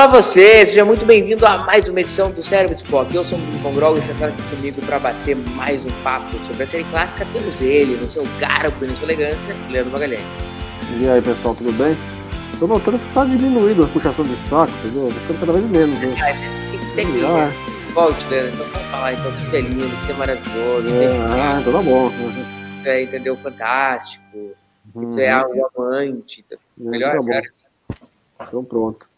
Olá você, seja muito bem-vindo a mais uma edição do Cérebro de Spock. Eu sou o Bruno Von Grog e você está aqui comigo para bater mais um papo sobre a série clássica. Temos ele, no seu garbo e na sua elegância, Leandro Magalhães. E aí pessoal, tudo bem? Tô notando que está diminuindo a puxação de saco, entendeu? Tá ficando cada vez menos, né? Tem que ter Volte, Leandro, então vamos falar então que é lindo, que é maravilhoso, é, ah, então tá bom. é, entendeu, fantástico, Uhum. que é o amante, melhor, tá bom. melhor. Então pronto.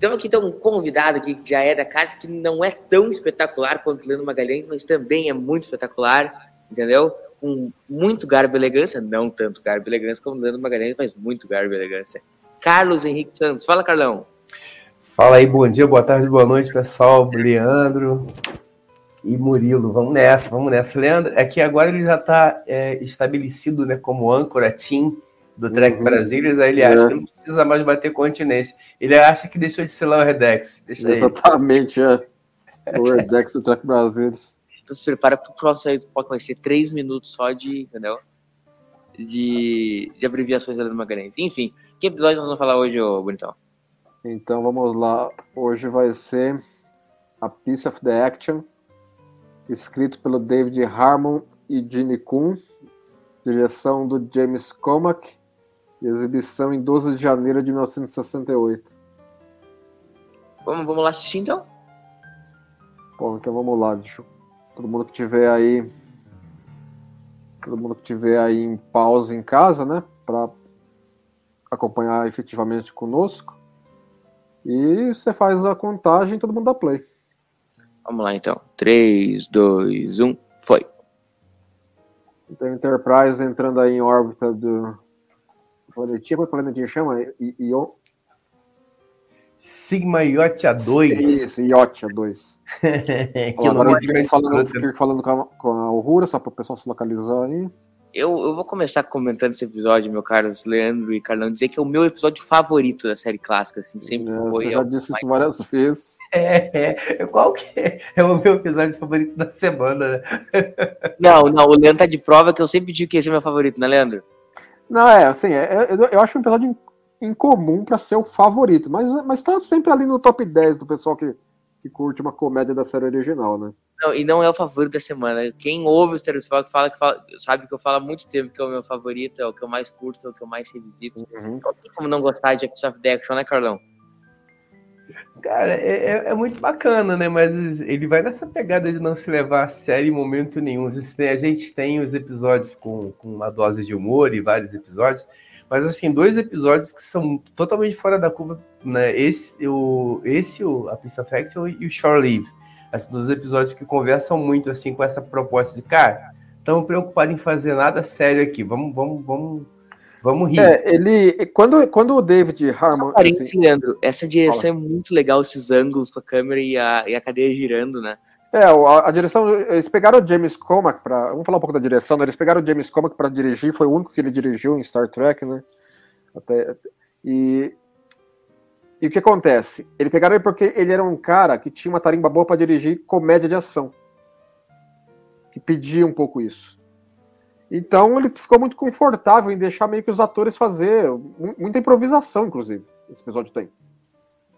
Temos aqui então um convidado aqui que já é da casa, que não é tão espetacular quanto Leandro Magalhães, mas também é muito espetacular, entendeu? Com muito garbo e elegância, não tanto garbo e elegância como Leandro Magalhães, mas muito garbo e elegância. Carlos Henrique Santos. Fala, Carlão. Fala aí, bom dia, boa tarde, boa noite, pessoal. Leandro e Murilo, vamos nessa, vamos nessa. Leandro, é que agora ele já está estabelecido né, como âncora team do Trek Uhum. Brasileiros, aí ele É. acha que não precisa mais bater continência. Ele acha que deixou de ser lá o Redex. Deixa aí. Exatamente, é. O Redex do Trek Brasil. Então se prepara pro próximo aí do vai ser três minutos só de, entendeu? De, de abreviações do Leandro Magalhães. Enfim, que episódio nós vamos falar hoje, ô Bonitão? Então vamos lá. Hoje vai ser A Piece of the Action, escrito pelo David Harmon e Gene Kuhn, direção do James Comack, e exibição em 12 de janeiro de 1968. Vamos, vamos lá assistir então? Bom, então vamos lá. Deixa eu- Todo mundo que tiver aí. Todo mundo que tiver aí em pausa em casa, né? Para acompanhar efetivamente conosco. E você faz a contagem e todo mundo dá play. Vamos lá então. 3, 2, 1, foi. Então, Enterprise entrando aí em órbita do planetinha. Como é que o planetinha chama? I- Ion? Sigma Yacht A2. Isso, Iot 2. que Agora nome eu fiquei falando, fiquei falando com a, com a Uhura, só para o pessoal se localizar aí. Eu, eu vou começar comentando esse episódio, meu caro Leandro e Carlão, dizer que é o meu episódio favorito da série clássica, assim, sempre É, foi. você é já o disse isso várias vezes. É, é, qual que é? É o meu episódio favorito da semana. né? Não, não, o Leandro tá de prova que eu sempre digo que esse é meu favorito, né, Leandro? Não, é, assim, é, é- eu, eu acho um episódio in- incomum para ser o favorito, mas, mas tá sempre ali no top 10 do pessoal que, que curte uma comédia da série original, né? Não, e não é o favorito da semana. Quem ouve os Telespock fala que fala, sabe que eu falo há muito tempo que é o meu favorito, é o que eu mais curto, é o que eu mais revisito. Não tem como não gostar de Episode of the Action, né, Carlão? Cara, é, é- é muito bacana, né? Mas ele vai nessa pegada de não se levar a sério em momento nenhum. A gente tem os episódios com, com uma dose de humor e vários episódios, mas assim, dois episódios que são totalmente fora da curva, né? Esse, o, esse o, a Piece of Action e o Shore Leave. Assim, dos episódios que conversam muito assim com essa proposta de, cara, estamos preocupados em fazer nada sério aqui. Vamos, vamos, vamos, vamos rir. É, ele. Quando, quando o David Harmon. Assim, Leandro, essa direção é muito legal, esses ângulos com a câmera e a, e a cadeia girando, né? é, a, a direção. Eles pegaram o James Comack para. Vamos falar um pouco da direção, né? Eles pegaram o James Comack para dirigir, foi o único que ele dirigiu em Star Trek, né? Até, e. E o que acontece? Ele pegaram ele porque ele era um cara que tinha uma tarimba boa para dirigir comédia de ação. Que pedia um pouco isso. Então ele ficou muito confortável em deixar meio que os atores fazer mu- muita improvisação, inclusive. Esse episódio tem.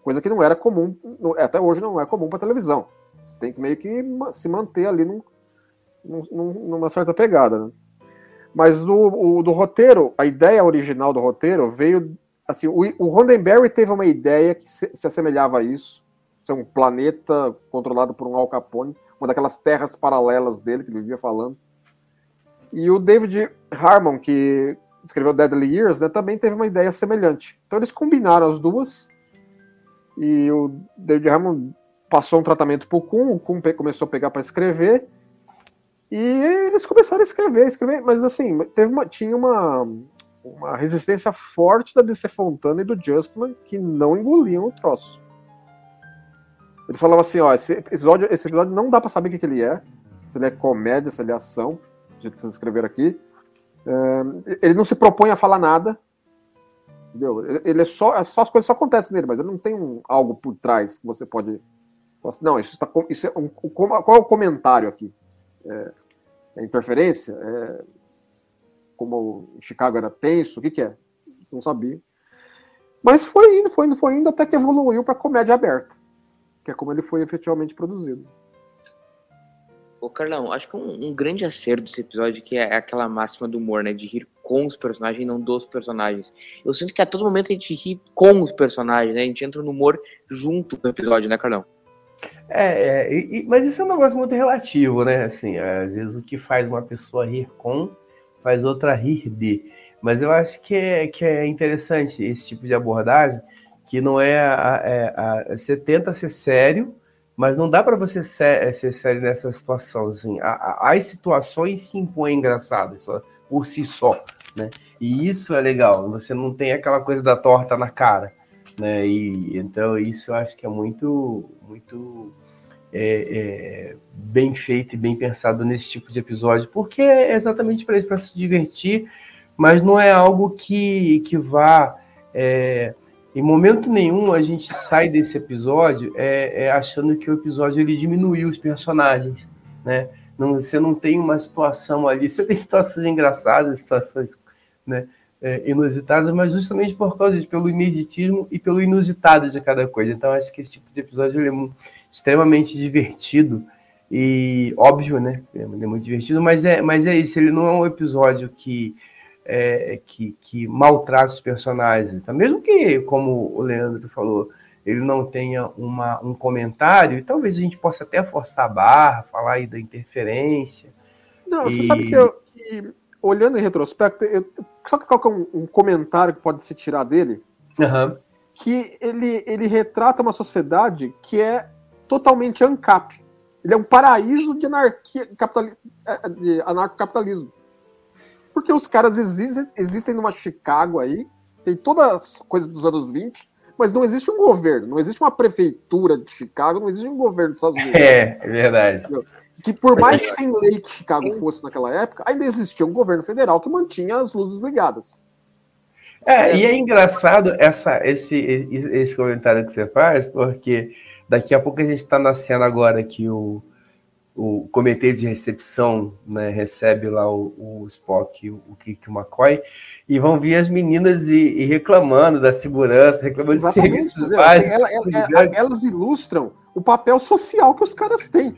Coisa que não era comum, no- até hoje não é comum para televisão. Você tem que meio que se manter ali num, num- num- numa certa pegada. Né? Mas do, o- do roteiro, a ideia original do roteiro veio. Assim, o, Roddenberry teve uma ideia que se, se assemelhava a isso. Ser um planeta controlado por um Al Capone, uma daquelas terras paralelas dele que ele vivia falando. E o David Harmon, que escreveu Deadly Years, né, também teve uma ideia semelhante. Então eles combinaram as duas. E o David Harmon passou um tratamento pro Kuhn, o Kuhn começou a pegar para escrever. E eles começaram a escrever, escrever, mas assim, teve uma, tinha uma, uma resistência forte da DC Fontana e do Justman que não engoliam o troço. Eles falavam assim, ó, esse episódio, esse episódio não dá para saber o que, que ele é, se ele é comédia, se ele é ação. Jeito que vocês escreveram aqui. É, ele não se propõe a falar nada. Entendeu? Ele é só, é só as coisas só acontecem nele, mas ele não tem um, algo por trás que você pode. Não, isso, tá, isso é um, qual é o comentário aqui? É, é interferência? É, como Chicago era tenso? O que, que é? Não sabia. Mas foi indo, foi indo, foi indo até que evoluiu para comédia aberta, que é como ele foi efetivamente produzido. Ô, Carlão, acho que um, um, grande acerto desse episódio que é aquela máxima do humor, né? De rir com os personagens e não dos personagens. Eu sinto que a todo momento a gente ri com os personagens, né? A gente entra no humor junto com o episódio, né, Carlão? É, é e, mas isso é um negócio muito relativo, né? Assim, às vezes o que faz uma pessoa rir com, faz outra rir de. Mas eu acho que é, que é interessante esse tipo de abordagem, que não é a, é a, você tenta ser sério, mas não dá para você ser, ser, sério nessa situação. Assim, as situações se impõem engraçadas só, por si só, né? E isso é legal. Você não tem aquela coisa da torta na cara, né? E então isso eu acho que é muito, muito é, é, bem feito e bem pensado nesse tipo de episódio, porque é exatamente para isso, para se divertir mas não é algo que, que vá. É, em momento nenhum a gente sai desse episódio é, é, achando que o episódio ele diminuiu os personagens, né? Não, você não tem uma situação ali, você tem situações engraçadas, situações né, é, inusitadas, mas justamente por causa disso, pelo imediatismo e pelo inusitado de cada coisa. Então acho que esse tipo de episódio é extremamente divertido e óbvio, né? É muito divertido, mas é, mas é isso. Ele não é um episódio que é, que, que maltrata os personagens. Então, mesmo que, como o Leandro falou, ele não tenha uma, um comentário, e talvez a gente possa até forçar a barra, falar aí da interferência. Não, e... você sabe que, eu, que, olhando em retrospecto, eu, sabe qual que é um, um comentário que pode se tirar dele? Uhum. Que ele, ele retrata uma sociedade que é totalmente ANCAP. Ele é um paraíso de, anarquia, capitali, é, de anarcocapitalismo. Porque os caras existem, existem numa Chicago aí, tem todas as coisas dos anos 20, mas não existe um governo, não existe uma prefeitura de Chicago, não existe um governo dos Estados Unidos. É, é verdade. Que por mais sem lei que Chicago fosse naquela época, ainda existia um governo federal que mantinha as luzes ligadas. É, é. e é engraçado essa, esse, esse comentário que você faz, porque daqui a pouco a gente está na cena agora que o, o comitê de recepção né, recebe lá o, o Spock e o, o Kik McCoy, e vão vir as meninas e, e reclamando da segurança, reclamando Exatamente, de serviços básicos. Ela, ela, elas ilustram o papel social que os caras têm.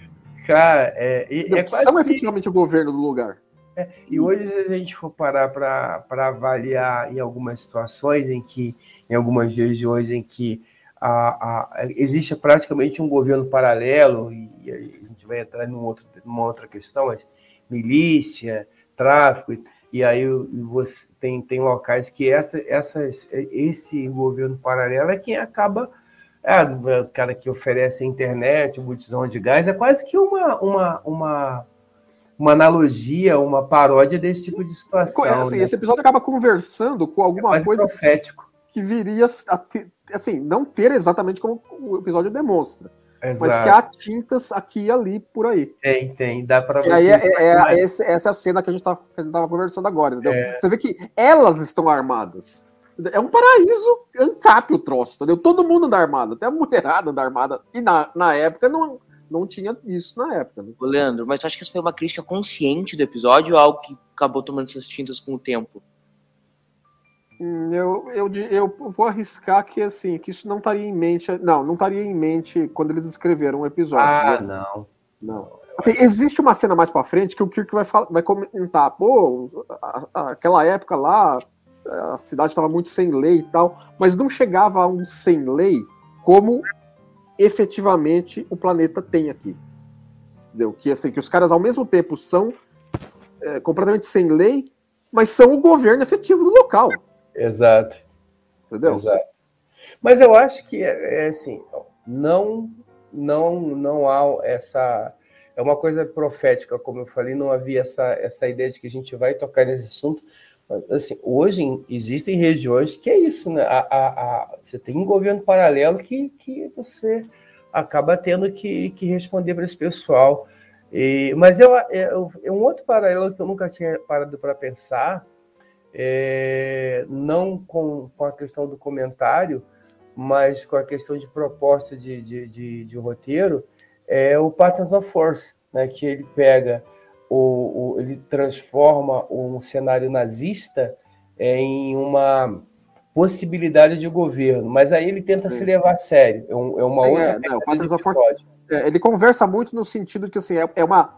Cara, é, é, é são efetivamente o governo do lugar. É, e hoje, se a gente for parar para avaliar em algumas situações em que, em algumas regiões em que a, a, existe praticamente um governo paralelo, e, e gente vai entrar num outro, numa outra questão, mas milícia, tráfico, e aí você tem, tem locais que essa, essas, esse governo paralelo é quem acaba. É, o cara que oferece a internet, o botijão de gás, é quase que uma, uma, uma, uma analogia, uma paródia desse tipo de situação. Assim, né? Esse episódio acaba conversando com alguma é coisa profético. que viria a ter, assim, não ter exatamente como o episódio demonstra Exato. Mas que há tintas aqui e ali por aí. Tem, tem, dá para você. E aí é, é, é essa é a cena que a gente tá, estava conversando agora, entendeu? É. Você vê que elas estão armadas. É um paraíso ANCAP o troço, entendeu? Todo mundo anda armado, até a mulherada anda armada. E na, na época não, não tinha isso na época. Né? Leandro, mas tu acha que essa foi uma crítica consciente do episódio ou algo que acabou tomando essas tintas com o tempo? Hum, eu, eu, eu vou arriscar que assim, que isso não estaria em mente. Não, não estaria em mente quando eles escreveram o episódio. Ah, né? não. Não. Assim, existe uma cena mais para frente que o Kirk vai, vai comentar, pô, a, a, aquela época lá, a cidade estava muito sem lei e tal, mas não chegava a um sem lei como efetivamente o planeta tem aqui. Entendeu? Que assim, que os caras ao mesmo tempo são é, completamente sem lei, mas são o governo efetivo do local. Exato. Entendeu? Exato. Mas eu acho que é, é assim, não, não, não há essa é uma coisa profética, como eu falei, não havia essa, essa ideia de que a gente vai tocar nesse assunto. Mas, assim, hoje existem regiões que é isso, né? A, a, a, você tem um governo paralelo que, que você acaba tendo que, que responder para esse pessoal. E, mas eu, eu, um outro paralelo que eu nunca tinha parado para pensar, é, não com, com a questão do comentário, mas com a questão de proposta de, de, de, de roteiro, é o Patterns of Force, né, que ele pega, o, o, ele transforma um cenário nazista em uma possibilidade de governo, mas aí ele tenta Sim. se levar a sério. É, um, é uma Sim, outra. É, não, o Patterns of Force, é, ele conversa muito no sentido de que assim, é, é uma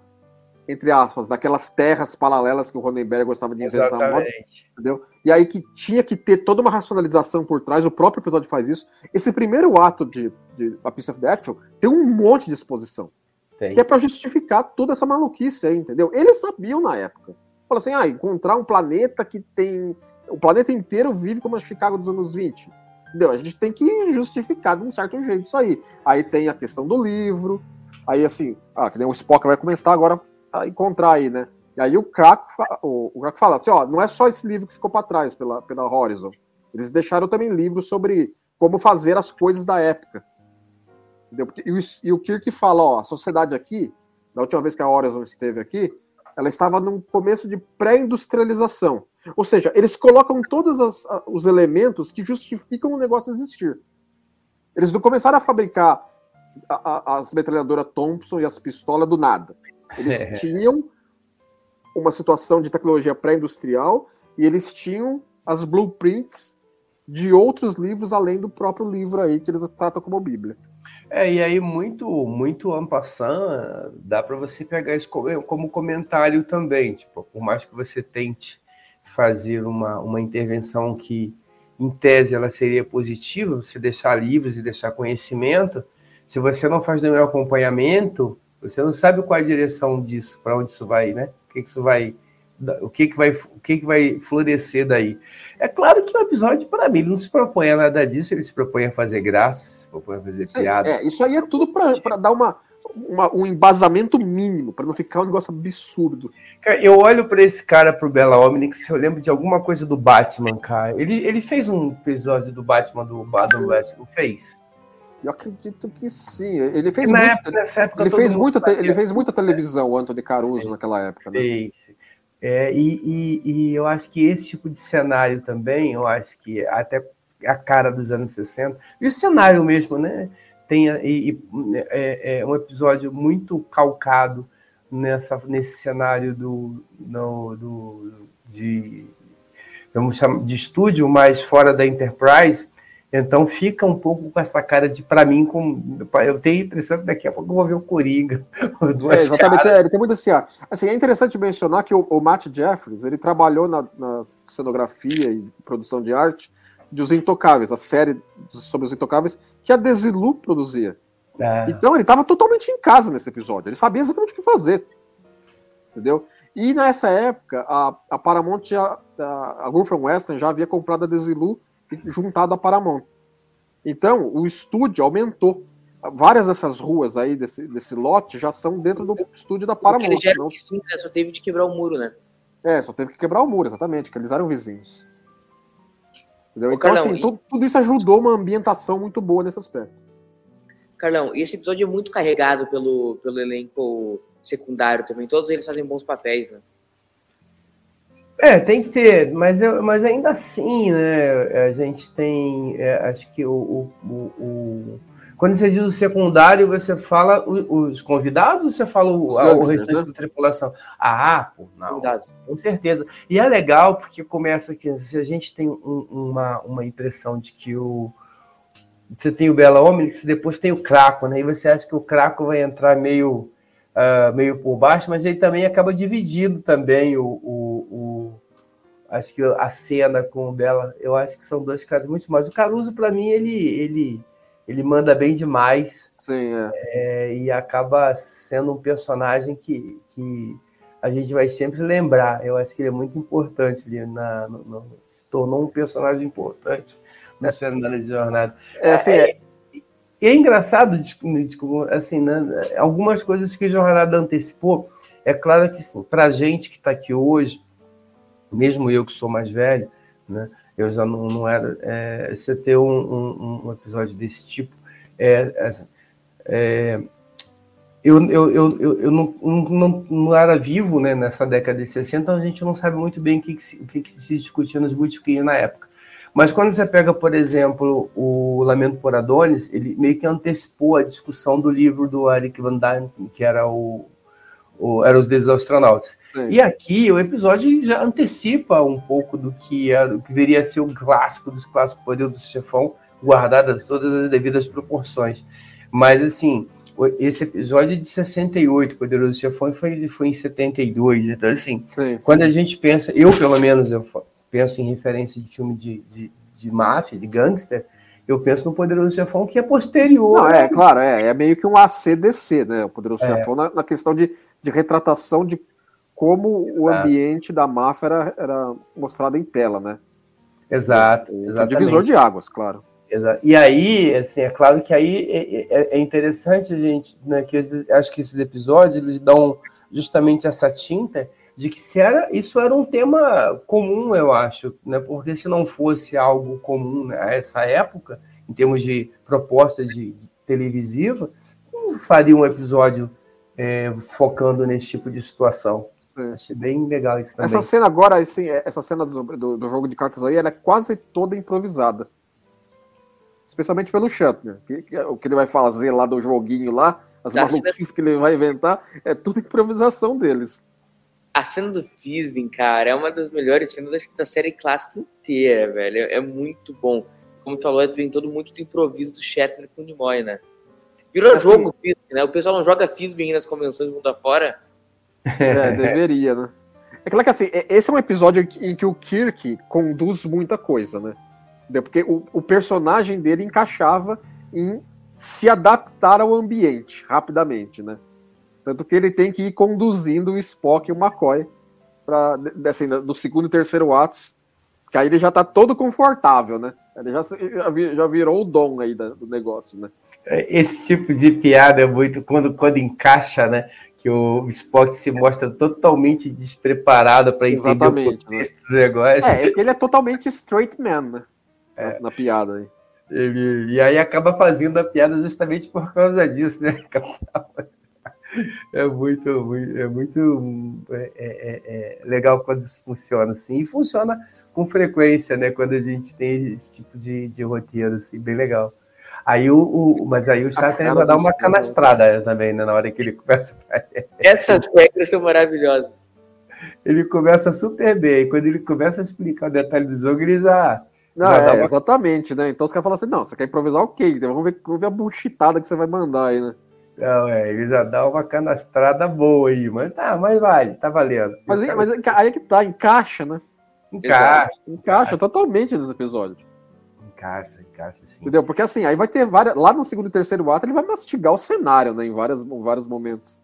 entre aspas, daquelas terras paralelas que o Ronenberg gostava de inventar. Modo, entendeu? E aí que tinha que ter toda uma racionalização por trás, o próprio episódio faz isso. Esse primeiro ato de, de A Piece of the Action tem um monte de exposição. Tem. Que é para justificar toda essa maluquice aí, entendeu? Eles sabiam na época. Fala assim, ah, encontrar um planeta que tem. O planeta inteiro vive como a Chicago dos anos 20. Entendeu? A gente tem que justificar de um certo jeito isso aí. Aí tem a questão do livro. Aí, assim, ah, que nem o Spock vai começar agora encontrar aí, né? E aí o Crack, o, o Crack fala assim, ó, não é só esse livro que ficou para trás pela, pela Horizon. Eles deixaram também livros sobre como fazer as coisas da época. Entendeu? E o, e o Kirk fala, ó, a sociedade aqui, da última vez que a Horizon esteve aqui, ela estava num começo de pré-industrialização. Ou seja, eles colocam todos os elementos que justificam o negócio existir. Eles não começaram a fabricar a, a, as metralhadoras Thompson e as pistolas do nada. Eles é. tinham uma situação de tecnologia pré-industrial e eles tinham as blueprints de outros livros além do próprio livro aí que eles tratam como Bíblia. É, e aí muito, muito ampassant, dá para você pegar isso como, como comentário também, tipo, por mais que você tente fazer uma, uma intervenção que, em tese, ela seria positiva, você deixar livros e deixar conhecimento, se você não faz nenhum acompanhamento, você não sabe qual é a direção disso, para onde isso vai, né? O que, que isso vai, o que, que vai, o que, que vai florescer daí. É claro que o episódio, para mim, não se propõe a nada disso, ele se propõe a fazer graça, se propõe a fazer piada. É, isso aí é tudo para dar uma, uma, um embasamento mínimo, para não ficar um negócio absurdo. Cara, eu olho para esse cara, pro Bela Omnix, eu lembro de alguma coisa do Batman, cara. Ele, ele fez um episódio do Batman do Adam West, não fez? Eu acredito que sim. Ele fez, muito, época, época, ele fez, muito, ele fez muita televisão, o Anthony Caruso, naquela época. Né? Fez. É, e, e, e, eu acho que esse tipo de cenário também, eu acho que até a cara dos anos 60, e o cenário mesmo, né? Tem e, é, é, um episódio muito calcado nessa, nesse cenário do, no, do de, vamos chamar, de estúdio, mas fora da Enterprise, então fica um pouco com essa cara de, para mim, com, eu tenho a impressão que daqui a pouco eu vou ver o Coringa. É, exatamente, é, ele tem muito assim, ó. assim. É interessante mencionar que o, o Matt Jeffries, ele trabalhou na, na, cenografia e produção de arte de Os Intocáveis, a série sobre Os Intocáveis, que a Desilu produzia. É. Então ele estava totalmente em casa nesse episódio, ele sabia exatamente o que fazer. Entendeu? E nessa época, a, a Paramount, já, a, a Wolfram Western já havia comprado a Desilu juntado à Paramount. Então, o estúdio aumentou. Várias dessas ruas aí, desse, desse lote, já são dentro do estúdio da Paramount. Porque eles não... sim, né? Só teve de quebrar o muro, né? É, só teve que quebrar o muro, exatamente, que eles eram vizinhos. Entendeu? Ô, então, Carlão, assim, e... tudo, tudo isso ajudou uma ambientação muito boa nesse aspecto. Carlão, e esse episódio é muito carregado pelo, pelo elenco secundário também. Todos eles fazem bons papéis, né? É, tem que ter, mas, eu, mas ainda assim, né? A gente tem, é, acho que o, o, o, quando você diz o secundário, você fala os convidados ou você fala o, o restante né? da tripulação? Ah, pô, não, com certeza. E é legal porque começa que se a gente tem um, uma, uma impressão de que o você tem o Bela Omnix, depois tem o Craco, né? E você acha que o Craco vai entrar meio uh, meio por baixo, mas ele também acaba dividindo também o, o, acho que a cena com o Bela, eu acho que são dois caras muito mais. O Caruso, para mim, ele, ele, ele manda bem demais. Sim, é. É, e acaba sendo um personagem que, que a gente vai sempre lembrar. Eu acho que ele é muito importante ali na, no, no, se tornou um personagem importante na cenário de jornada. É, assim, é, é e é engraçado, assim, né, algumas coisas que a jornada antecipou. É claro que, sim, para a gente que está aqui hoje, mesmo eu que sou mais velho, né, eu já não, não era. É, você ter um, um, um, episódio desse tipo é, é, é eu, eu, eu, eu, eu não, não, não, era vivo né, nessa década de 60, então a gente não sabe muito bem o que, que, se, o que, que se discutia nos botequinhos na época. Mas quando você pega, por exemplo, o Lamento por Adonis, ele meio que antecipou a discussão do livro do Eric Van Dyne, que era o, o era os Deuses Astronautas. Sim. E aqui o episódio já antecipa um pouco do que, é, do que deveria ser o clássico dos clássicos Poder do Chefão, guardadas todas as devidas proporções. Mas assim, esse episódio de 68, Poderoso Chefão, foi, foi em 72. Então, assim, Sim. quando a gente pensa, eu pelo menos, eu penso em referência de filme de, de, de máfia, de gangster, eu penso no Poderoso Chefão que é posterior. Não, é, claro, é, é meio que um ACDC, né? O Poderoso é. Chefão na, na, questão de, de retratação de como o ambiente da máfia era, era mostrado em tela, né? Exato, exato. Divisor de águas, claro. Exato. E aí, assim, é claro que aí é, é, é interessante, gente, né, que esses, acho que esses episódios eles dão justamente essa tinta de que se era, isso era um tema comum, eu acho, né? Porque se não fosse algo comum né, a essa época, em termos de proposta de, de televisiva, não faria um episódio é, focando nesse tipo de situação. É. Achei bem legal isso também. Essa cena agora, assim, essa cena do, do, do jogo de cartas aí, ela é quase toda improvisada. Especialmente pelo Shatner. Que, que, o que ele vai fazer lá do joguinho lá, as maluquices que ele vai inventar, é tudo improvisação deles. A cena do Fisbin, cara, é uma das melhores cenas acho que, da série clássica inteira, velho. É, é muito bom. Como tu falou, vem todo muito do improviso do Shatner com o Nimoy, né? Virou assim, jogo né? O pessoal não joga Fisbin nas convenções do mundo afora. É, deveria, né? É claro que assim, é, esse é um episódio em que o Kirk conduz muita coisa, né? Porque o, o personagem dele encaixava em se adaptar ao ambiente rapidamente, né? Tanto que ele tem que ir conduzindo o Spock e o McCoy para assim, no segundo e terceiro atos, que aí ele já tá todo confortável, né? Ele já, já virou o dom aí do negócio, né? Esse tipo de piada é muito quando, quando encaixa, né? Que o Spock se mostra totalmente despreparado para entender Exatamente, o contexto né? do negócio. É, ele é totalmente straight man, né? É. Na piada aí. Ele, e aí acaba fazendo a piada justamente por causa disso, né? É muito, muito, é muito é, é, é, legal quando isso funciona assim. E funciona com frequência, né? Quando a gente tem esse tipo de, de roteiro, assim, bem legal. Aí o, o mas aí o Chatter vai dar uma canastrada também, né? Na hora que ele começa. Essas regras são maravilhosas. Ele começa super bem. Quando ele começa a explicar o detalhe do jogo, ele já. Não, é, uma... exatamente, né? Então os caras falam assim: não, você quer improvisar o quê? Então, vamos, ver, vamos ver a buchitada que você vai mandar aí, né? Não, é, ele já dá uma canastrada boa aí, mas tá, mas vale, tá valendo. Mas, aí, mas aí é que tá, encaixa, né? Encaixa. Encaixa, encaixa totalmente nesse episódio. Encaixa, encaixa sim. Entendeu? Porque assim, aí vai ter várias. Lá no segundo e terceiro ato, ele vai mastigar o cenário, né? Em, várias, em vários momentos.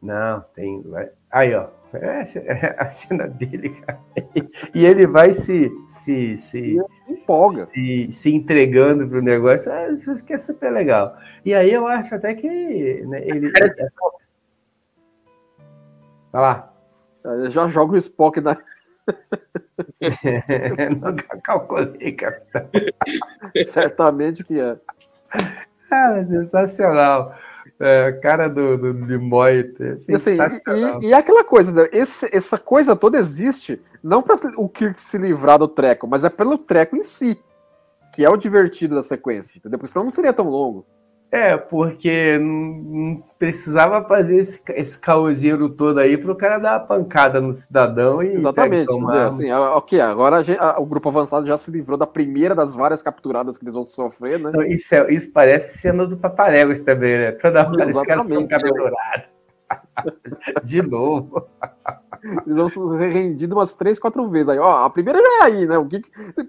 Não, tem. Aí, ó. É a cena dele, cara. E ele vai se. se, se empolga. Se, se entregando pro negócio. É, isso que é super legal. E aí eu acho até que. Né, ele. Essa... Vai lá. Eu já joga o Spock na. Nunca calculei, capitão. Certamente que é. Ah, sensacional. É, cara do, do Nimoy. Assim, e, e, aquela coisa, né? Esse, essa coisa toda existe não para o Kirk se livrar do treco, mas é pelo treco em si, que é o divertido da sequência, entendeu? Porque senão não seria tão longo. É, porque não precisava fazer esse, esse caoseiro todo aí para o cara dar uma pancada no cidadão e. Exatamente. Assim, ok, agora gente, o grupo avançado já se livrou da primeira das várias capturadas que eles vão sofrer, né? Então, isso, é, isso parece cena do Papaléguas também, né? Toda hora os caras são capturados. De novo. Eles vão ser rendidos umas três, quatro vezes. Aí, ó, a primeira já é aí, né? O que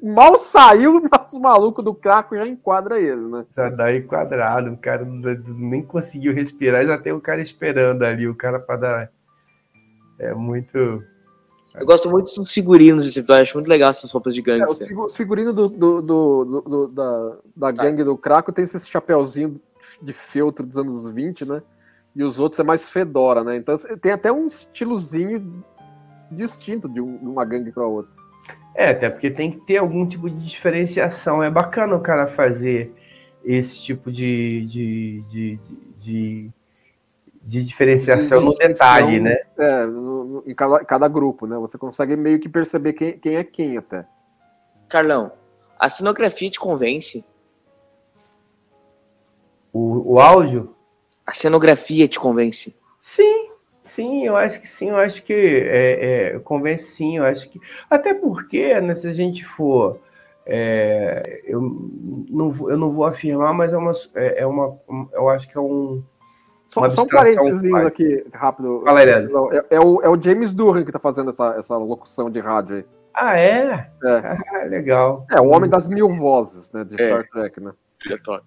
mal saiu, o maluco do craco já enquadra ele, né? Já dá enquadrado, o cara nem conseguiu respirar, já tem o cara esperando ali, o cara para dar. É muito. Eu gosto muito dos figurinos desse episódio, acho muito legal essas roupas de gangue. É, os figurinos do, do, do, do da, da tá. gangue do Craco tem esse chapéuzinho de feltro dos anos 20, né? E os outros é mais fedora, né? Então tem até um estilozinho distinto de, uma gangue para outra. É, até porque tem que ter algum tipo de diferenciação. É bacana o cara fazer esse tipo de, de, de, de de diferenciação de no detalhe, né? É, no, no, em cada, cada, grupo, né? Você consegue meio que perceber quem, quem é quem até. Carlão, a cenografia te convence? O, o áudio? A cenografia te convence? Sim, sim, eu acho que sim, eu acho que é, é, convence sim, eu acho que. Até porque, né, se a gente for. É, eu, não, eu não vou afirmar, mas é uma, é, é uma. Eu acho que é um só, só um parênteses aqui, rápido. Fala aí, é, é, o, é o James Durham que tá fazendo essa, essa locução de rádio aí. Ah, é? é. Ah, legal. É, o homem das mil vozes, né, de é. Star Trek, né? É top.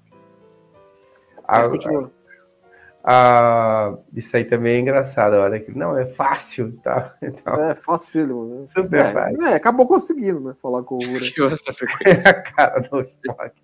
Ah, ah, isso aí também é engraçado, a hora que não é fácil, tá? Então, é fácil, né? Super é, fácil. É, acabou conseguindo, né? Falar com o Ura. É a cara do Spock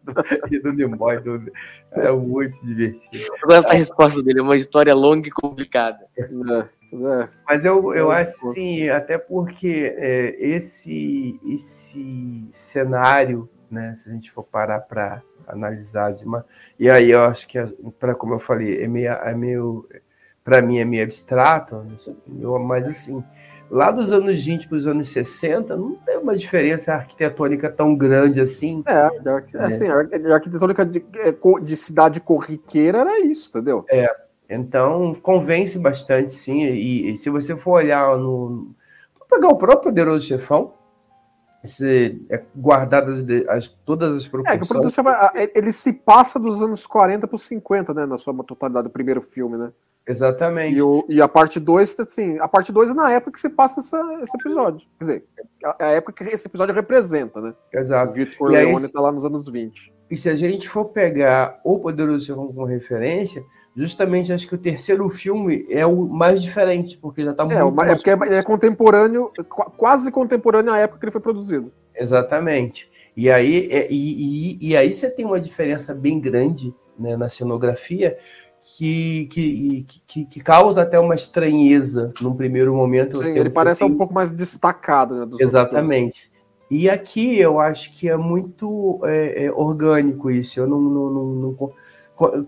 e do Nimoy do... é muito divertido. Eu gosto da resposta dele, é uma história longa e complicada. É, é. Mas eu, eu acho sim, até porque é, esse, esse cenário, né? Se a gente for parar para analisar de uma... e aí eu acho que para como eu falei é meio, é meio para mim é meio abstrato mas assim lá dos anos 20 para os anos 60 não tem uma diferença arquitetônica tão grande assim é, é. assim a arquitetônica de, é, de cidade corriqueira era isso entendeu é então convence bastante sim e, e se você for olhar no vou pegar o próprio poderoso chefão ser é, guardadas as, todas as proporções. É, que o produto chama, ele se passa dos anos 40 para os 50, né? Na sua totalidade, do primeiro filme, né? Exatamente. E, o, e a parte 2, assim, a parte 2 é na época que se passa essa, esse episódio. Quer dizer, a, a época que esse episódio representa, né? Exato. O Vitor Corleone está lá nos anos 20. E se a gente for pegar o Poderoso Chefão como referência, justamente acho que o terceiro filme é o mais diferente, porque já está é, muito é, porque é, é contemporâneo, quase contemporâneo à época que ele foi produzido. Exatamente. E aí, é, e, e, e aí você tem uma diferença bem grande né, na cenografia que, que, que, que, causa até uma estranheza num primeiro momento. Sim, ele parece tem... um pouco mais destacado. Né, Exatamente. E aqui eu acho que é muito é, é, orgânico isso. Eu não, não, não, não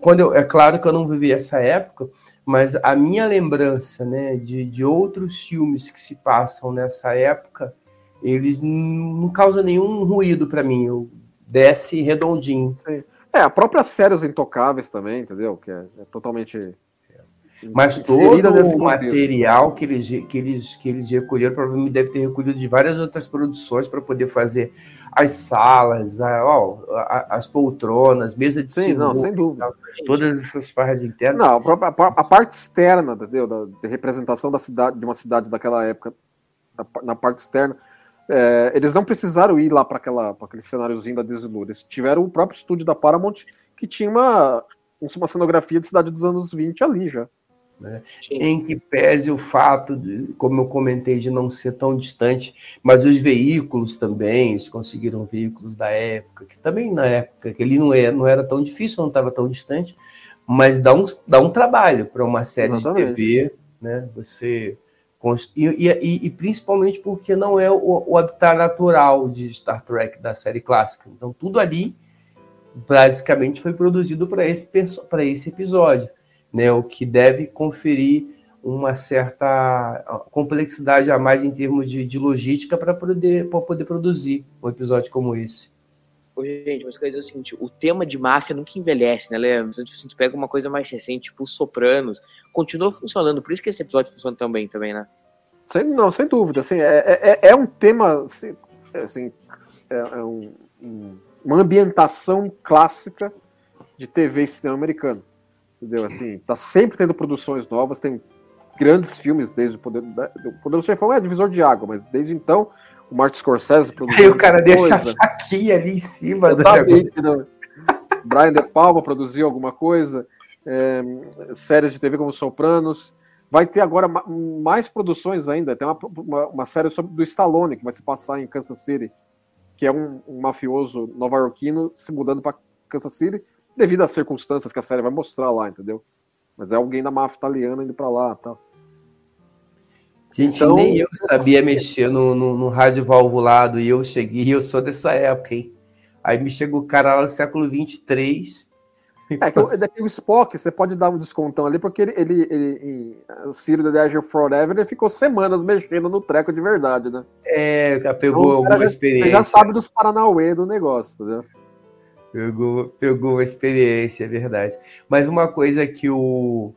quando eu, é claro que eu não vivi essa época, mas a minha lembrança, né, de, de outros filmes que se passam nessa época, eles não causam nenhum ruído para mim. Eu desce redondinho. Sim. É, a própria série Os Intocáveis também, entendeu? Que é, é totalmente mas todo o material que eles, que, eles, que eles recolheram provavelmente deve ter recolhido de várias outras produções para poder fazer as salas, a, ó, a, as poltronas, mesa de Sim, não, sem dúvida. todas essas partes internas. Não, a, própria, a, parte externa, entendeu? Da, da, representação da cidade, de uma cidade daquela época, na, na parte externa, é, eles não precisaram ir lá para aquele cenáriozinho da Desilu. Eles tiveram o próprio estúdio da Paramount que tinha uma, uma cenografia de cidade dos anos 20 ali já. Né? Em que pese o fato, de, como eu comentei, de não ser tão distante, mas os veículos também, eles conseguiram veículos da época, que também na época, que ele não era, não era tão difícil, não estava tão distante, mas dá um, dá um trabalho para uma série Exatamente. de TV, né? Você e, e, e, principalmente porque não é o, o habitat natural de Star Trek da série clássica. Então tudo ali basicamente foi produzido para esse, esse episódio né, o que deve conferir uma certa complexidade a mais em termos de, de logística para poder, poder produzir um episódio como esse. Gente, mas coisa é o seguinte, o tema de máfia nunca envelhece, né, Leandro? Se a gente pega uma coisa mais recente, tipo os Sopranos, continua funcionando, por isso que esse episódio funciona tão bem também, né? Sem, não, sem dúvida, assim, é, é, é um tema, assim, assim é, é um, um, uma ambientação clássica de TV e cinema americano. Entendeu? Assim, tá sempre tendo produções novas, tem grandes filmes desde o Poder, o Poder do Chefão é divisor de água, mas desde então o Martin Scorsese produziu. Aí o cara deixa a faquinha ali em cima do né? Brian De Palma produziu alguma coisa, é, séries de TV como Sopranos. Vai ter agora mais produções ainda. Tem uma, uma, uma, série sobre, do Stallone que vai se passar em Kansas City, que é um, um mafioso nova-iorquino se mudando para Kansas City devido às circunstâncias que a série vai mostrar lá, entendeu? Mas é alguém da máfia italiana indo para lá, tá? Gente, então, nem eu sabia mexer no, no, no, rádio valvulado e eu cheguei, eu sou dessa época, hein? Aí me chega o cara lá no século 23, É que o, é que o Spock, você pode dar um descontão ali, porque ele, ele, ele em Ciro The Edge Forever, ele ficou semanas mexendo no treco de verdade, né? É, pegou então, alguma experiência. Você já sabe dos Paranauê do negócio, entendeu? Pegou, pegou a experiência, é verdade. Mas uma coisa que o,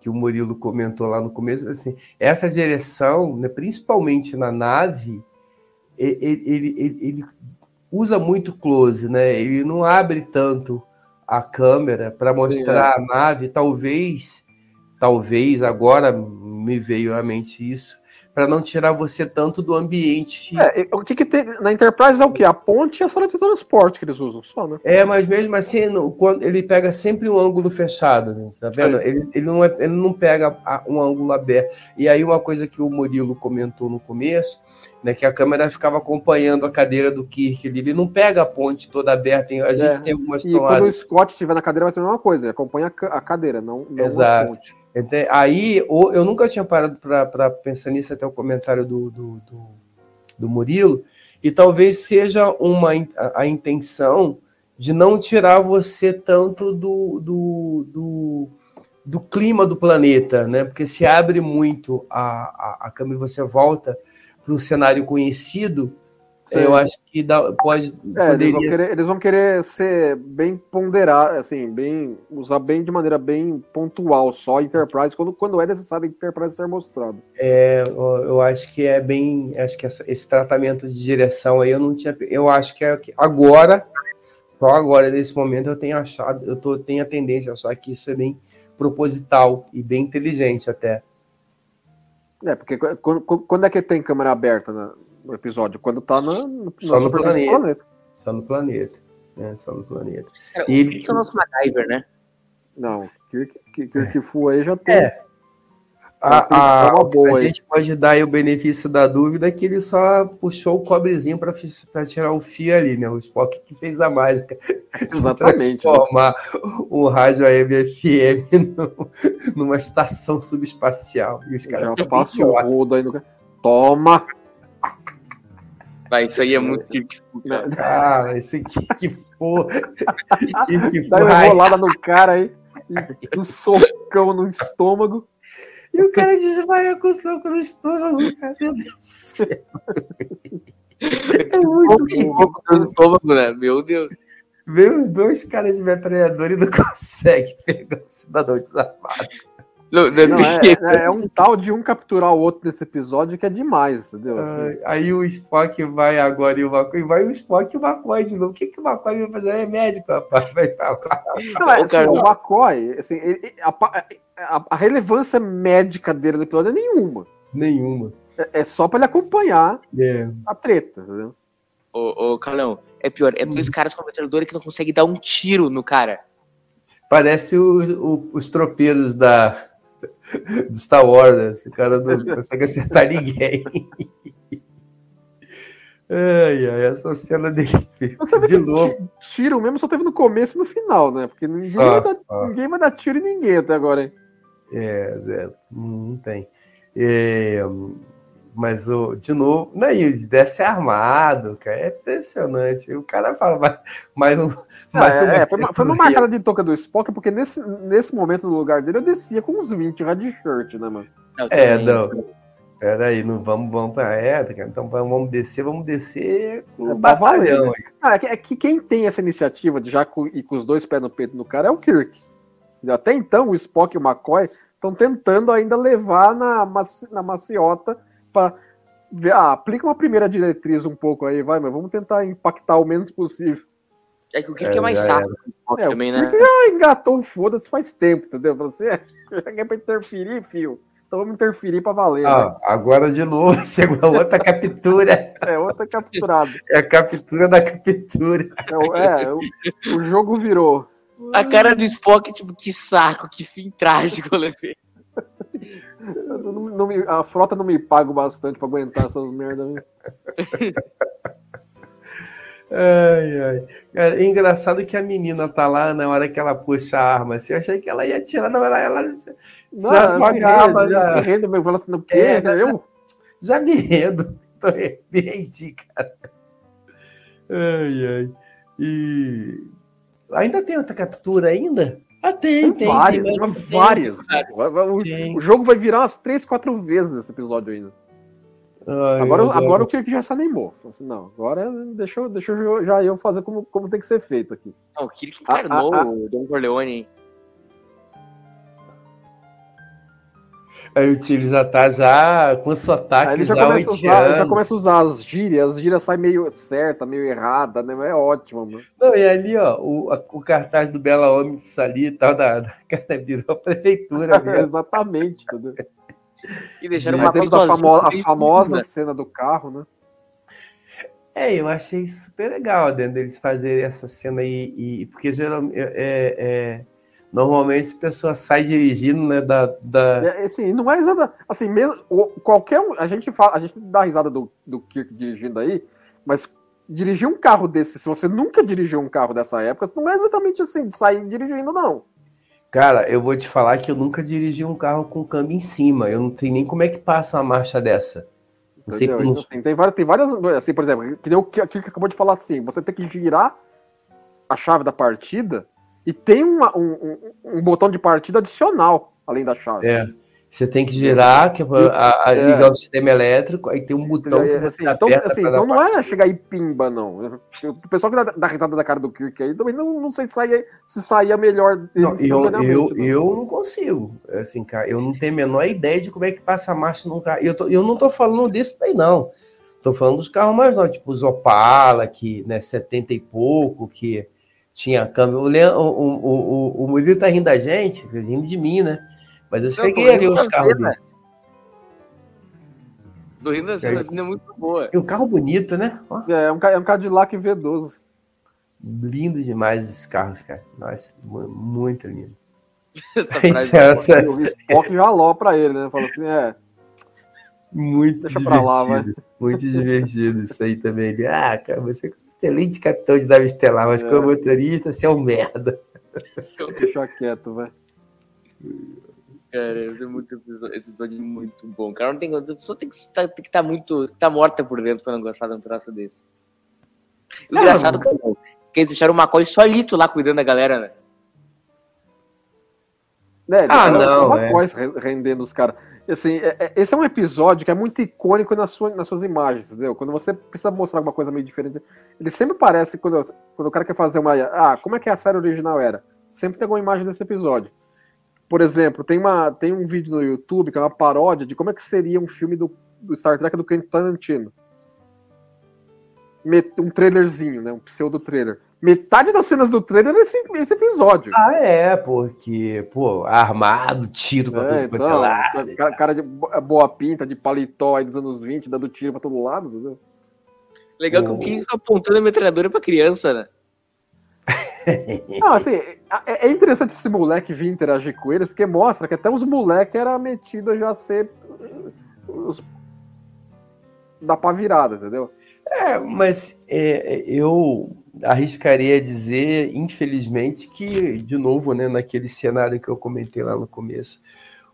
que o Murilo comentou lá no começo, assim, essa direção, né, principalmente na nave, ele, ele, ele, ele usa muito close, né? Ele não abre tanto a câmera para mostrar Sim, é. a nave, talvez, talvez agora me veio à mente isso, para não tirar você tanto do ambiente. É, o que, que tem na Enterprise é o que? A ponte e a sala de transporte que eles usam só, né? É, mas mesmo assim, no, quando ele pega sempre um ângulo fechado, né? tá vendo? Ele, ele, não é, ele não pega um ângulo aberto. E aí uma coisa que o Murilo comentou no começo, né, que a câmera ficava acompanhando a cadeira do Kirk ali. Ele não pega a ponte toda aberta. A gente é, tem algumas e tomadas. quando o Scott estiver na cadeira vai ser a mesma coisa, ele acompanha a cadeira, não, não Exato. a ponte. Aí, eu nunca tinha parado para pensar nisso até o comentário do, do, do, do, Murilo, e talvez seja uma a, intenção de não tirar você tanto do, do, do, do, clima do planeta, né? Porque se abre muito a, a, a câmera e você volta para o cenário conhecido, Sim. Eu acho que dá, pode. É, poderia... eles, vão querer, eles, vão querer, ser bem ponderar, assim, bem usar bem de maneira bem pontual, só Enterprise, quando, quando é necessário Enterprise ser mostrado. É, eu acho que é bem. Acho que essa, esse tratamento de direção aí eu não tinha. Eu acho que é agora, só agora, nesse momento, eu tenho achado, eu tô, tenho a tendência só que isso é bem proposital e bem inteligente até. É, porque quando, quando é que tem câmera aberta na, no episódio, quando tá na, no, Só no planeta. planeta. Só no planeta. É, só no planeta. É, e ele... é o nosso MacGyver, né? Não, Kirk, Kirk Fu aí já tem. É. A, a, boa a gente pode dar aí o benefício da dúvida que ele só puxou o cobrezinho para tirar o fio ali, né? O Spock que fez a mágica. Exatamente. Né? Transformar né? um rádio AM FM numa estação subespacial. E os caras já passa o rodo aí no... Toma! Vai, isso aí é muito que Ah, esse aqui que porra. Dá uma enrolada no cara aí, um socão no estômago. E o cara desmaia com o soco no estômago, cara. Meu Deus do céu. É muito soco no estômago, né? Meu Deus. Veio dois caras de metralhador e não consegue pegar o cidadão desarmado. Não, não, é, é, é, um tal de um capturar o outro nesse episódio que é demais, entendeu? Assim. aí o Spock vai agora e o McCoy, vai o Spock e o McCoy de novo. O que, que o McCoy vai fazer? É médico, rapaz. Vai falar. Não, é, assim, o McCoy, assim, ele, a, a, a, relevância médica dele no episódio é nenhuma. Nenhuma. É, é só para ele acompanhar é. a treta, entendeu? Ô, ô, Carlão, é pior, é dois hum. caras com a metralhadora que não conseguem dar um tiro no cara. Parece o, o, os tropeiros da, do Star Wars, né? Esse cara não consegue acertar ninguém. Ai, ai, essa cena dele de novo. Tiro mesmo só teve no começo e no final, né? Porque ninguém, só, vai, dar, ninguém vai dar tiro em ninguém até agora, hein? É, zero. Não tem. É, mas, o, de novo, não, e desce armado, cara. É impressionante. O cara fala mais, mais um. Mais é, é, foi, uma, foi uma marcada de toca do Spock, porque nesse, nesse momento, no lugar dele, eu descia com uns 20 red shirt, né, mano? É, não. Peraí, não vamos, vamos pra época, então vamos descer, vamos descer com é, batalhão. Ah, é, que, é que quem tem essa iniciativa de já com, ir com os dois pés no peito no cara é o Kirk. Até então, o Spock e o McCoy estão tentando ainda levar na, na maciota para ah, aplica uma primeira diretriz um pouco aí, vai, mas vamos tentar impactar o menos possível. É que o que é, é mais chato é, também, né? já engatou foda-se faz tempo, entendeu? Você é pra interferir, fio. Então vamos interferir para valer. Ah, né? Agora de novo, segunda outra captura. É outra capturada. É a captura da captura. É, é o, o, jogo virou. A cara do Spock, tipo, que saco, que fim trágico levei. Não, não me, a frota não me paga bastante para aguentar essas merdas. ai, ai. É engraçado que a menina tá lá na hora que ela puxa a arma. Assim, eu achei que ela ia tirar, não, ela, ela já, não, já jogava. Já, já rende, fala assim, não, quê? É, eu? Já me rendo. Tô rendi, cara. Ai, ai. E ainda tem outra captura ainda? Ah, tem, Tem, várias, tem, tem tem. várias. O, Tem. o jogo vai virar umas três, quatro vezes nesse episódio ainda. Ai, Agora, agora o Kirk já se animou. Assim, não, agora deixa, eu- deixa eu já eu fazer como, como tem que ser feito aqui. Não, o Kirk encarnou Ah, ah, ah. o Don Corleone, Aí já tá já com Aí sotaque ele já já começa, a usar, já começa a usar as gírias, as gírias saem meio certa, meio errada, né? Mas é ótimo, mano. Não, e ali, ó, o, a- o cartaz do Bela Homens ali e tal, da, da cara virou a prefeitura mesmo. Exatamente, entendeu? E deixaram uma coisa a, famo- a famosa confusa. cena do carro, né? É, eu achei super legal dentro deles fazerem essa cena aí, e, porque geralmente, é, é, normalmente as pessoas saem dirigindo, né, da... da... É, assim, não é exata. Assim, mesmo, qualquer um. A gente, fala, a gente dá risada do, do Kirk dirigindo aí, mas dirigir um carro desse, se você nunca dirigiu um carro dessa época, não é exatamente assim, de sair dirigindo, não. Cara, eu vou te falar que eu nunca dirigi um carro com câmbio em cima, eu não sei nem como é que passa uma marcha dessa. Não sei como... Então, assim, tem, várias, tem várias. Assim, por exemplo, que nem o que que acabou de falar assim, você tem que girar a chave da partida e tem uma- um, um- um botão de partida adicional, além da chave. É. Você tem que girar, que é a, a É. ligar o sistema elétrico, aí tem um botão que É, você assim, então, assim, pra dar então não é partida. chegar e pimba, não. O pessoal que dá, dá risada da cara do Kirk aí também não, não sei se saía, se saía melhor Não, eu, eu, não. eu não consigo, assim, cara, eu não tenho a menor ideia de como é que passa a marcha num carro. Eu, tô- eu não tô falando desse daí, não. Tô falando dos carros mais novos, tipo os Opala, que, né, 70 e pouco, que tinha câmbio. O, Leon, o, o, o, o Murilo tá rindo da gente, rindo de mim, né? Mas eu cheguei a ver os carros cena. deles. Tô rindo assim, É é muito boa. E um carro bonito, né? Ó, É, um, é um Cadillac V12. lindo demais esses carros, cara. Nossa, mu- muito lindo. Essa é- essa- Eu vi Spock pra ele, né? Falou assim, é, Muito Deixa pra lá, divertido. Muito divertido isso aí também. Ele, ah, cara, você é excelente capitão de nave estelar, mas É. como motorista, você é um merda. deixa quieto, vai. Cara, esse, é muito, esse episódio é muito bom. Cara, não tem condição. A pessoa tem que estar que tá muito. tá morta por dentro pra não gostar de um troço desse. Engraçado cara, que eles deixaram o McCoy solito lá cuidando da galera, né? É, Ah, não, uma é. coisa rendendo os caras. Assim, é- é- esse é um episódio que é muito icônico nas, sua- nas suas imagens, entendeu? Quando você precisa mostrar alguma coisa meio diferente, ele sempre parece, quando, quando o cara quer fazer uma. Ah, como é que a série original era? Sempre tem alguma imagem desse episódio. Por exemplo, tem, uma, tem um vídeo no YouTube que é uma paródia de como é que seria um filme do, do Star Trek do Quentin Tarantino. Um trailerzinho, né? Um pseudo-trailer. Metade das cenas do trailer é esse, esse episódio. Ah, é, porque, pô, armado, tiro pra É, tudo quanto é então, lado. cara, cara de bo- boa pinta, de paletó aí dos anos 20, dando tiro pra todo lado, entendeu? Legal que o King fica apontando a metralhadora pra criança, né? Não, assim, é, é interessante esse moleque vir interagir com eles, porque mostra que até os moleques eram metidos a já ser uh, os, da pá virada, entendeu? É, mas é, eu arriscaria dizer, infelizmente, que, de novo, né, naquele cenário que eu comentei lá no começo,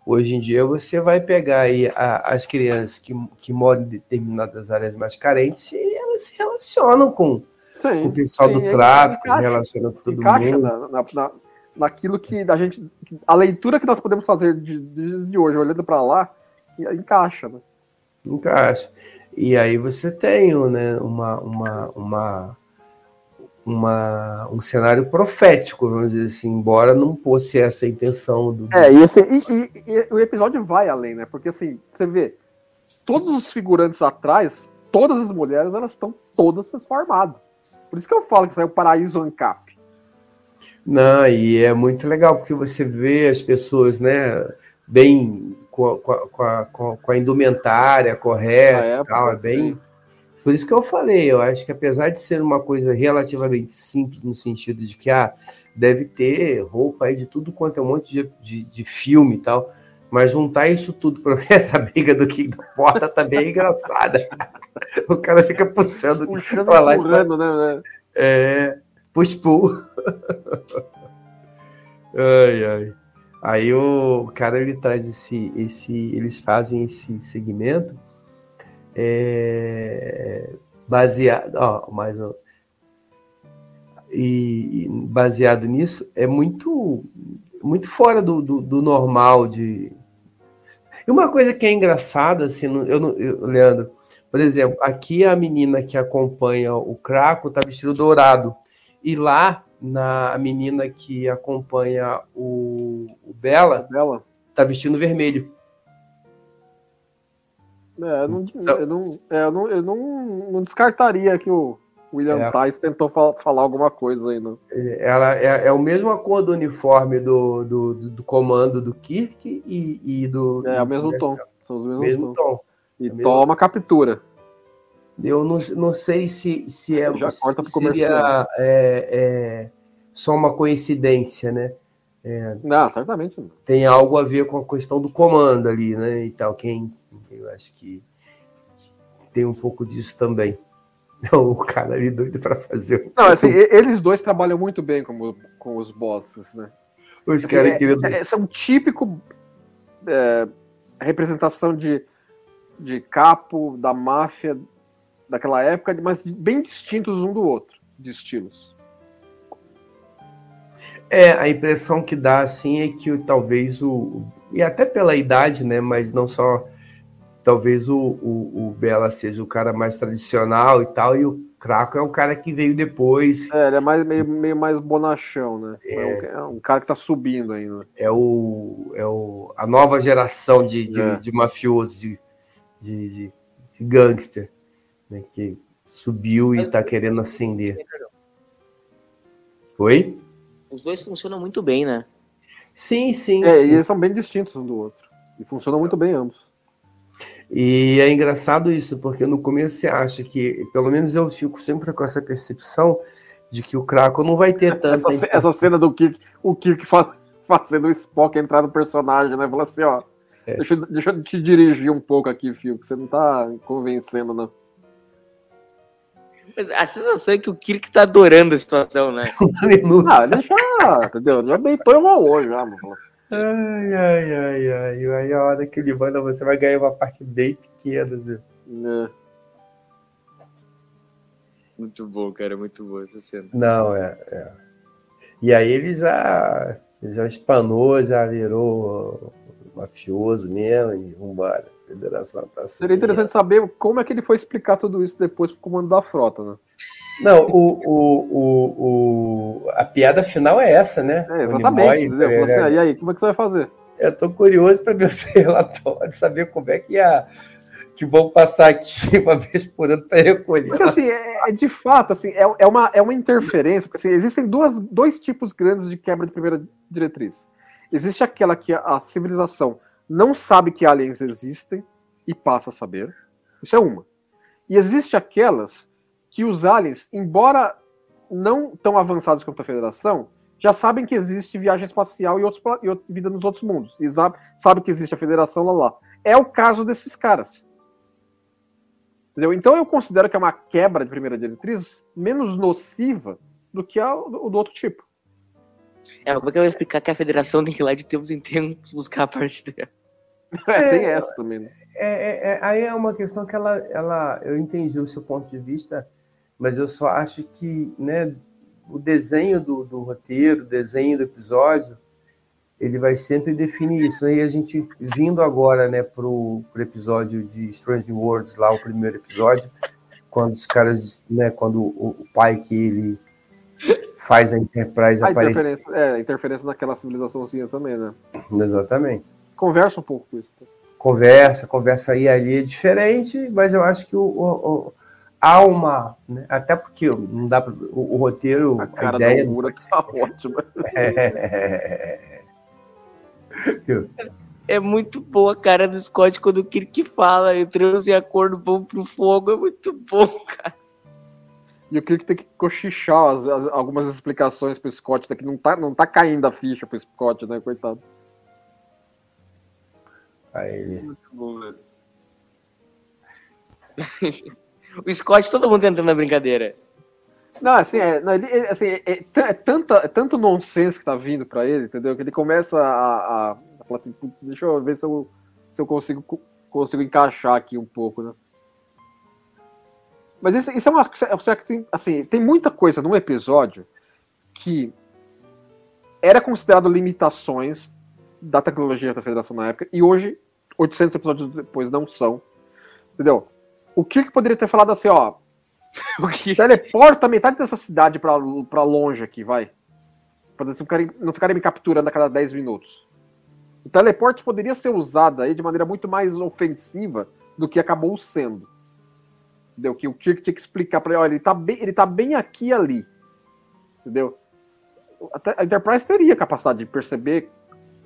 hoje em dia você vai pegar aí a- as crianças que, que moram em determinadas áreas mais carentes e elas se relacionam com, com Sim. o pessoal sim, do aí tráfico, se relacionam com todo mundo. na, na- na- naquilo que a gente. A leitura que nós podemos fazer de, de, de hoje, olhando pra lá, encaixa, né? Encaixa. E aí você tem né, uma, uma, uma, uma, um cenário profético, vamos dizer assim, embora não fosse essa a intenção do. É, e, esse, e- e- e o episódio vai além, né? Porque assim, você vê, todos os figurantes atrás, todas as mulheres, elas estão todas pessoal armado. Por isso que eu falo que isso é o paraíso ANCAP. Não, e é muito legal, porque você vê as pessoas, né, bem com a, com a, com com a- indumentária correta Na e época, tal, é bem. sim. Por isso que eu falei, eu acho que apesar de ser uma coisa relativamente simples, no sentido de que ah, deve ter roupa aí de tudo quanto é um monte de, de, de filme e tal, mas juntar isso tudo para ver essa briga do que da porta tá bem engraçada. O cara fica puxando Puxando pra lá e e empurrando, né? é, push-pull. ai, ai. Aí o cara ele traz esse, esse, eles fazem esse segmento é, baseado, ó, mais um- e, e baseado nisso, é muito, muito fora do, do, do, normal de. E uma coisa que é engraçada, assim, eu, eu, Leandro, por exemplo, aqui a menina que acompanha o Craco tá vestido dourado. E lá, na a menina que acompanha o, o Bela, Bela tá vestindo vermelho. É, eu, não, eu, não, é, eu, não, eu não, não descartaria que o William é. Tice tentou falar alguma coisa aí, né? Ela é, é o mesmo cor do uniforme do, do, do, do comando do Kirk e, e do. É, é o mesmo tom. São os mesmos mesmo tom. tom. E é toma captura. Eu não, não sei se, se é, Já corta se seria é, é, só uma coincidência, né? É, não, certamente não. Tem algo a ver com a questão do comando ali, né? E tal. Quem, eu acho que tem um pouco disso também. o cara ali doido para fazer. Não, assim, eles dois trabalham muito bem como, com os bosses, né? Os assim, caras é, é, são típico é, representação de, de capo da máfia daquela época, mas bem distintos um do outro, de estilos. É, a impressão que dá assim é que talvez o. E até pela idade, né? Mas não só talvez o, o, o, Bela seja o cara mais tradicional e tal, e o Craco é um cara que veio depois. É, ele é mais, meio, meio mais bonachão, né? É, é, um, é um, cara que tá subindo ainda. É, o, é o, a nova geração de, de, é. de mafioso, de, de, de, de gangster, né? que subiu e tá querendo ascender. Oi? Os dois funcionam muito bem, né? Sim, sim. É, sim. e eles são bem distintos um do outro. E funcionam muito bem ambos. E é engraçado isso, porque no começo você acha que, pelo menos eu fico sempre com essa percepção de que o Krakow não vai ter tanta. essa, essa, cena do Kirk, o Kirk fazendo o Spock entrar no personagem, né? Fala assim, ó. É. Deixa, deixa eu te dirigir um pouco aqui, Fio, que você não tá convencendo, não. Mas a sensação é que o Kirk tá adorando a situação, né? ah, deixa, entendeu? Já deitou e rolou já, mano. Ai, ai, ai, ai. Aí a hora que ele manda, você vai ganhar uma parte bem pequena. Viu? É. Muito bom, cara. Muito boa essa cena. Não, é. é. E aí ele já, já espanou, já virou mafioso mesmo e vambora. Federação tá Seria interessante saber como é que ele foi explicar tudo isso depois pro comando da frota, né? Não, o, o, o, o, a piada final é essa, né? É, exatamente. Morre, assim, e aí, como é que você vai fazer? Eu tô curioso para ver esse relatório, saber como é que a que vão passar aqui uma vez por ano para recolher. Porque assim, é, é, de fato, assim, é, é, uma, é uma interferência, porque assim, existem duas, dois tipos grandes de quebra de primeira diretriz. Existe aquela que a civilização não sabe que aliens existem e passa a saber. Isso é uma. E existe aquelas que os aliens, embora não tão avançados quanto a Federação, já sabem que existe viagem espacial e, outros, e vida nos outros mundos. E sabe, sabe que existe a Federação lá lá. É o caso desses caras. Entendeu? Então eu considero que é uma quebra de primeira diretriz menos nociva do que a do, do outro tipo. É, como é que eu vou explicar que a federação tem que ir lá de tempos em tempos buscar a parte dela? É, tem essa também. Né? É, é, é, aí é uma questão que ela, ela. Eu entendi o seu ponto de vista mas eu só acho que né, o desenho do, do roteiro, o desenho do episódio, ele vai sempre definir isso. E a gente vindo agora né, para o episódio de Strange Worlds, lá o primeiro episódio, quando os caras, né, quando o, o pai que ele faz a Enterprise a aparecer. Interferência, é, interferência naquela civilizaçãozinha também, né? Exatamente. Conversa um pouco com isso. Conversa, conversa aí ali é diferente, mas eu acho que o, o há uma. Né? Até porque não dá pra, o, o roteiro. A cara a ideia da Mura tá ótima. É... é muito boa a cara do Scott quando o Kirk fala, entramos em acordo bom pro fogo, é muito bom, cara. E o Kirk tem que cochichar as, as, algumas explicações pro Scott, que não tá, não tá caindo a ficha pro Scott, né, coitado. Aí. Muito bom, velho. O Scott, todo mundo entrando na brincadeira. Não, assim, é, não, ele, assim, é, é, é, tanta, é tanto nonsense que tá vindo pra ele, entendeu? Que ele começa a, a, a falar assim, deixa eu ver se eu, se eu consigo, consigo encaixar aqui um pouco, né? Mas isso, isso é uma. Assim, tem muita coisa num episódio que era considerado limitações da tecnologia da Federação na época, e hoje, 800 episódios depois, não são. Entendeu? O Kirk poderia ter falado assim, ó, teleporta metade dessa cidade pra, pra longe aqui, vai. Pra não ficarem, não ficarem me capturando a cada 10 minutos. O teleporte poderia ser usado aí de maneira muito mais ofensiva do que acabou sendo. Entendeu? Que o Kirk tinha que explicar pra ele, olha, ele tá bem, ele tá bem aqui e ali. Entendeu? A Enterprise teria capacidade de perceber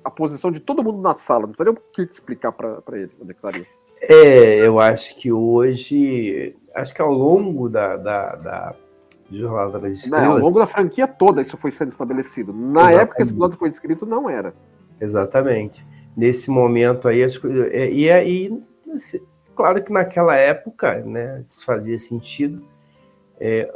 a posição de todo mundo na sala. Não precisaria o Kirk explicar pra ele onde é que estaria. É, eu acho que hoje, acho que ao longo da, da, da Jornada das Não, Estrelas, ao longo da franquia toda isso foi sendo estabelecido. Na Exatamente. época que esse plano foi descrito, não era. Exatamente. Nesse momento aí, as coisas. é, E aí, assim, claro que naquela época, né, isso fazia sentido. É,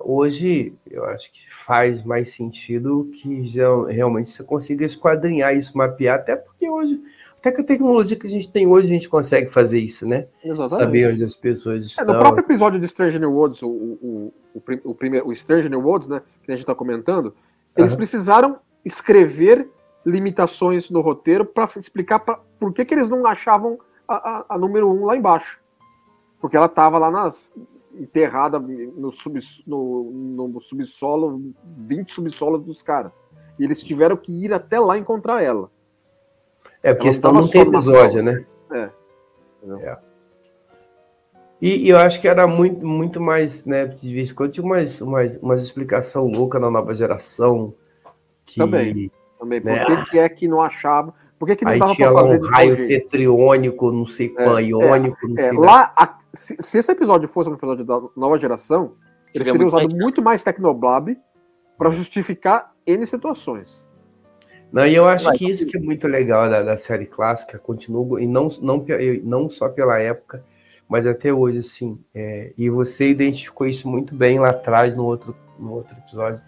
hoje, eu acho que faz mais sentido que já, realmente você consiga esquadrinhar isso, mapear, até porque hoje, até com a tecnologia que a gente tem hoje, a gente consegue fazer isso, né? Saber onde as pessoas É, estão. no próprio episódio de Stranger New Worlds, o, o, o, o primeiro, o Stranger New Worlds, né, que a gente está comentando, eles Aham. precisaram escrever limitações no roteiro para explicar pra, por que, que eles não achavam a, a, a número um lá embaixo. Porque ela estava lá nas, enterrada no, sub, no, no subsolo, 20 subsolos dos caras. E eles tiveram que ir até lá encontrar ela. É, porque senão não tem episódio, né? É. É. E, e eu acho que era muito, muito mais, né? De vez em quando tinha umas, umas, umas explicação louca na nova geração. Que, Também. Também. Por Né? que, que é que não achava? Por que, que não Aí dava tinha para lá fazer um raio jeito? tetriônico, não sei qual, É, iônico, não É, sei. lá, a- se, se esse episódio fosse um episódio da nova geração, eles Seria teriam muito usado mais- muito mais Tecnoblab para justificar N situações. Não, e eu acho Vai, que isso que é muito legal da, da série clássica, continua, e não, não, não só pela época, mas até hoje, assim. é, e você identificou isso muito bem lá atrás, no outro, no outro episódio.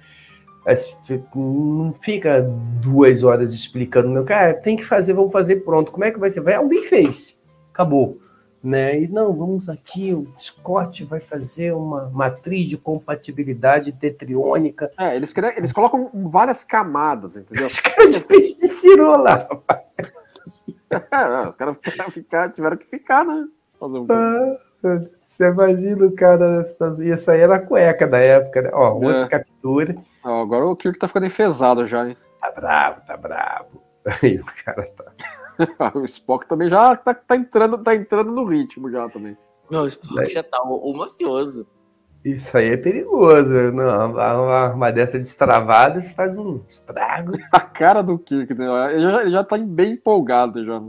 Assim, fi- não fica duas horas explicando, não, cara, tem que fazer, vamos fazer pronto. Como é que vai ser? Vai, alguém fez, acabou. Né? E não, vamos aqui, o Scott vai fazer uma matriz de compatibilidade tetriônica. É, eles, eles colocam várias camadas, entendeu? Esse cara de peixe de cirô lá. É, os caras ficaram- tiveram que ficar, né? Fazer um... Ah, Você imagina o cara nessa- ia sair na cueca da época, né? Ó, outra É. captura. Ó, agora o Kirk tá ficando enfesado já, hein? Tá bravo, tá bravo. Aí o cara tá. o Spock também já tá, tá entrando, tá entrando no ritmo já também. Não, o Spock já tá o, o mafioso. Isso aí é perigoso. Não, uma, uma, uma dessa destravada, você faz um estrago. A cara do Kirk, né? ele, já, ele já tá bem empolgado já.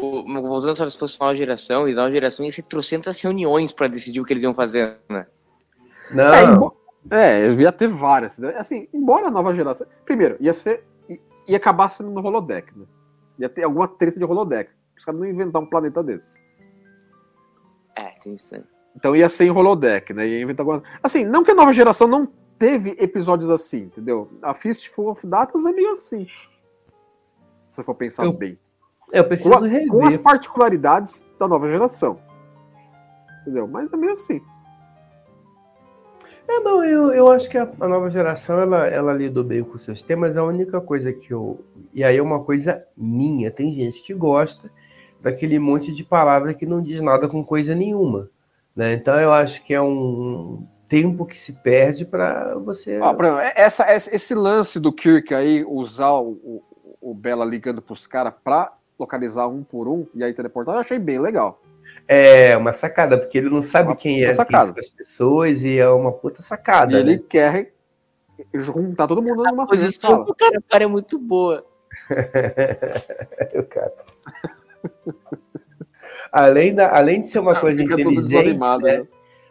O, voltando só se fosse nova geração, e nova geração ia ser trocentas reuniões pra decidir o que eles iam fazer, né? Não, É, embo- é, ia ter várias. né? Assim, embora a nova geração. Primeiro, ia ser. ia acabar sendo no holodeck, né? Ia ter alguma treta de holodeck. Os caras não iam inventar um planeta desse. É, tem isso aí. Então ia ser em holodeck, né? Ia inventar alguma... Assim, não que a nova geração não teve episódios assim, entendeu? A Fistful of Datas é meio assim. Se você for pensar Eu bem. Eu Com, preciso a- com as rever. particularidades da nova geração. Entendeu? Mas é meio assim. É, não, eu, eu acho que a, a nova geração ela, ela lidou bem com seus temas. A única coisa que eu. E aí é uma coisa minha. Tem gente que gosta daquele monte de palavra que não diz nada com coisa nenhuma. Né? Então eu acho que é um tempo que se perde para você. Exemplo, essa, esse lance do Kirk aí, usar o, o, o Bella ligando pros caras pra localizar um por um e aí teleportar, eu achei bem legal. É uma sacada, porque ele não sabe Uma quem é quem sacada. são as pessoas e é uma puta sacada. e ele né? quer juntar todo mundo numa A posição sala. do cara, cara é muito boa. O cara. além, da, além de ser uma Ah, coisa inteligente, né? né?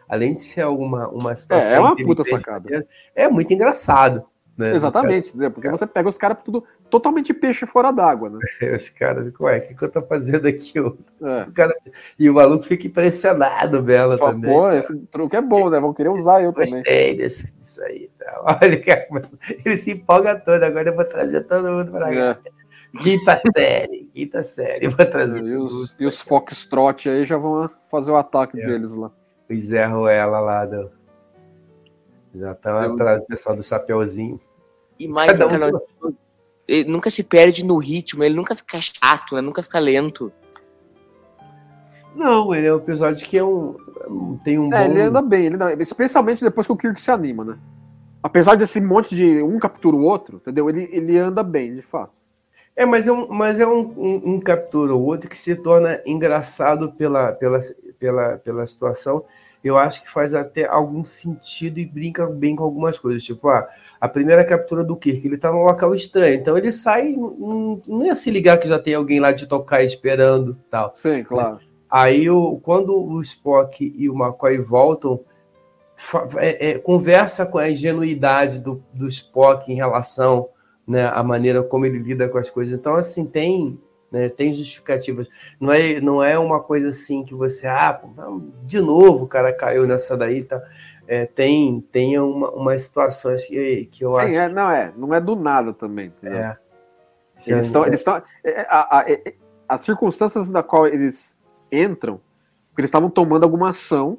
além de ser alguma uma situação É, é uma puta sacada. É muito engraçado. Né? Exatamente? Porque você pega os caras tudo totalmente peixe fora d'água, né? Os caras ficam, ué, o que, que eu tô fazendo aqui? O É. cara- E o maluco fica impressionado, Bela, Fala, também. Pô, esse truque é bom, né? Vão querer usar eu também. Gostei desse, disso aí. tá? Olha, cara, ele se empolga todo. Agora eu vou trazer todo mundo pra cá. É. Quinta série, quinta série. Vou trazer. E os, e os Foxtrot aí já vão fazer o ataque É. deles lá. Eles erram ela lá do. Já estão Eu- atrás do pessoal do chapeuzinho. E mais, Cada um cara, ele nunca se perde no ritmo, ele nunca fica chato, né? Nunca fica lento. Não, ele é um episódio que é um. Tem um É, bom. ele anda bem, ele anda- especialmente depois que o Kirk se anima, né? Apesar desse monte de um captura o outro, entendeu? Ele, ele anda bem, de fato. É, mas é um, mas é um, um, um captura ou outro que se torna engraçado pela, pela, pela, pela situação. Eu acho que faz até algum sentido e brinca bem com algumas coisas. Tipo, ah, a primeira captura do Kirk, ele tá num local estranho, então ele sai, não, não ia se ligar que já tem alguém lá de tocar esperando tal. Sim, claro. Aí, o, quando o Spock e o McCoy voltam, é- é, conversa com a ingenuidade do, do Spock em relação né, à maneira como ele lida com as coisas. Então, assim, tem, né, tem justificativas. Não é, não é uma coisa assim que você, ah, de novo o cara caiu nessa daí. Tá? É, tem tem uma, umas situações que, que eu Sim, acho. é, não é. Não é do nada também. É. Eles estão. Eles estão é, é, a- a- é, as circunstâncias na qual eles entram, porque eles estavam tomando alguma ação,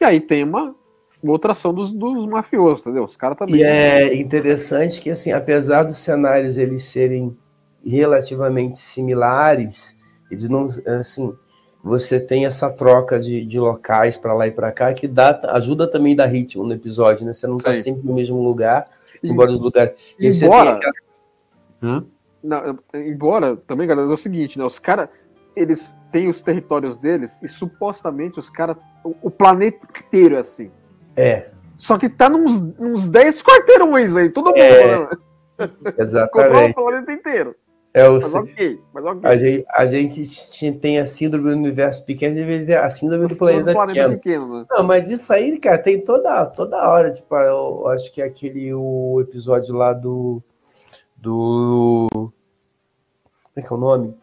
e aí tem uma, uma outra ação dos, dos mafiosos, entendeu? Os caras também. E é interessante que, assim, apesar dos cenários eles serem relativamente similares, eles não, assim, você tem essa troca de, de locais para lá e para cá que dá, ajuda também a dar ritmo no episódio, né? Você não está sempre no mesmo lugar, embora os lugares. embora, não, embora também, galera, é o seguinte, né? Os caras, eles têm os territórios deles e supostamente os caras, o, o planeta inteiro é assim. É, Só que tá nos, nos 10 quarteirões aí, todo mundo É, né? controla o exatamente. planeta inteiro. É o, Mas ok, mas ok. a, gente, a gente tem a síndrome do universo pequeno a síndrome do planeta planeta pequeno. pequeno, né? Não, mas isso aí, cara, tem toda, toda hora. Tipo, eu acho que é aquele o episódio lá do. Do. Como é que é o nome?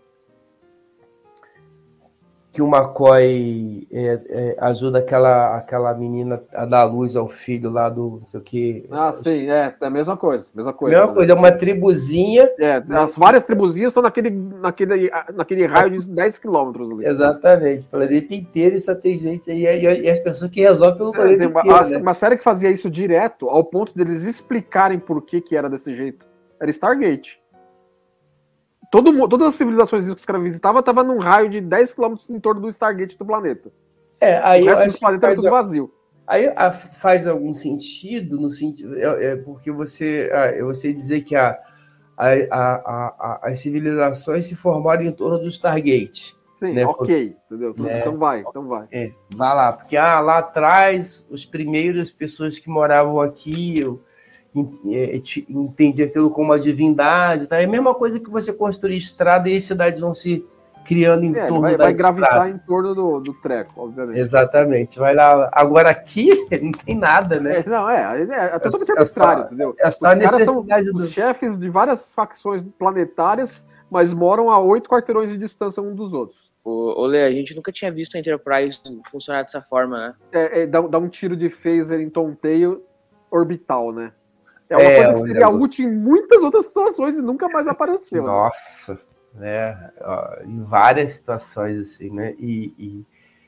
Que o McCoy é, é, ajuda aquela, aquela menina a dar luz ao filho lá do. Não sei o que. Ah, sim, é, é a mesma coisa, mesma coisa. Mesma né? coisa, é uma tribuzinha. É, as várias tribuzinhas estão naquele, naquele, naquele raio de 10 quilômetros ali. Exatamente, o planeta inteiro e só tem gente aí. E, e as pessoas que resolvem pelo É, planeta tem uma, inteiro. a- né? uma série que fazia isso direto, ao ponto deles explicarem por que, que era desse jeito. Era Stargate. Todo, todas as civilizações que os caras visitavam estavam num raio de 10 km em torno do Stargate do planeta. É, aí o resto do planeta era tudo vazio. Aí a- faz algum sentido no sentido é, é porque você ah, é você dizer que a, a, a, a- as civilizações se formaram em torno do Stargate. Sim, Né, ok, entendeu? né. Então vai, então vai. É, vai lá, porque ah, lá atrás os primeiros pessoas que moravam aqui eu, en- ti- entendia aquilo como uma divindade, tá? É a mesma coisa que você construir estrada e as cidades vão se criando em É, torno vai, da vai estrada. gravitar em torno do, do treco, obviamente. Exatamente, vai lá. Agora aqui não tem nada, né? É, não, é, é, é totalmente É só- arbitrário, entendeu? É só a Os caras são do. os chefes de várias facções planetárias, mas moram a oito quarteirões de distância um dos outros. Ô, ô Lê, a gente nunca tinha visto a Enterprise funcionar dessa forma, né? É, é, dá, dá um tiro de phaser em tonteio orbital, né? É uma É, coisa que seria negócio- útil em muitas outras situações e nunca mais apareceu. né? Nossa, né? Em várias situações, assim, né? E, e,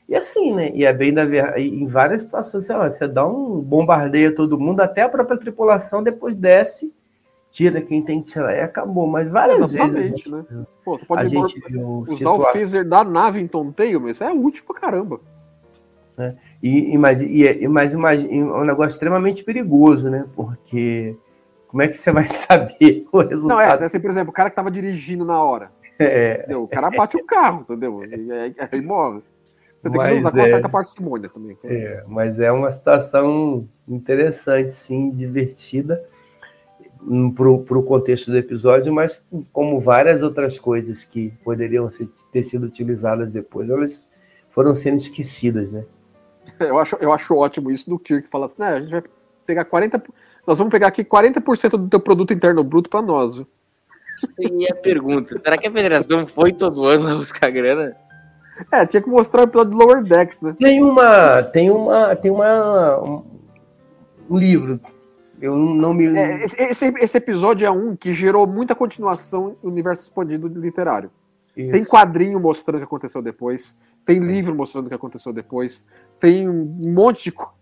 e assim, né? E é bem da. Em várias situações, sei lá, você dá um bombardeio a todo mundo, até a própria tripulação depois desce, tira quem tem que tirar e acabou. Mas várias vezes a gente, né? Pô, você a pode gente viu usar o situações. phaser da nave em tonteio, mas isso é útil pra caramba. E, e, mas, e, mas é um negócio extremamente perigoso, né? Porque como é que você vai saber o Não, é, resultado? assim, por exemplo, o cara que tava dirigindo na hora. É, entendeu? O cara bate o carro, entendeu? E aí, aí morre. Você tem que Mas usar com é. uma certa parcimônia também. É, mas é uma situação interessante, sim, divertida para o contexto do episódio, mas como várias outras coisas que poderiam ser- ter sido utilizadas depois, elas foram sendo esquecidas, né? Eu acho, eu acho ótimo isso do Kirk falar assim, né, a gente vai pegar 40%, nós vamos pegar aqui 40% do teu produto interno bruto pra nós, viu? E a pergunta, será que a federação foi todo ano lá buscar grana? É, tinha que mostrar o episódio do Lower Decks, né? Tem uma, tem uma, tem uma um, um livro. Eu não me É, esse, esse- esse episódio é um que gerou muita continuação no universo expandido literário. Isso. Tem quadrinho mostrando o que aconteceu depois. Tem livro mostrando o que aconteceu depois. Tem um monte de coisa.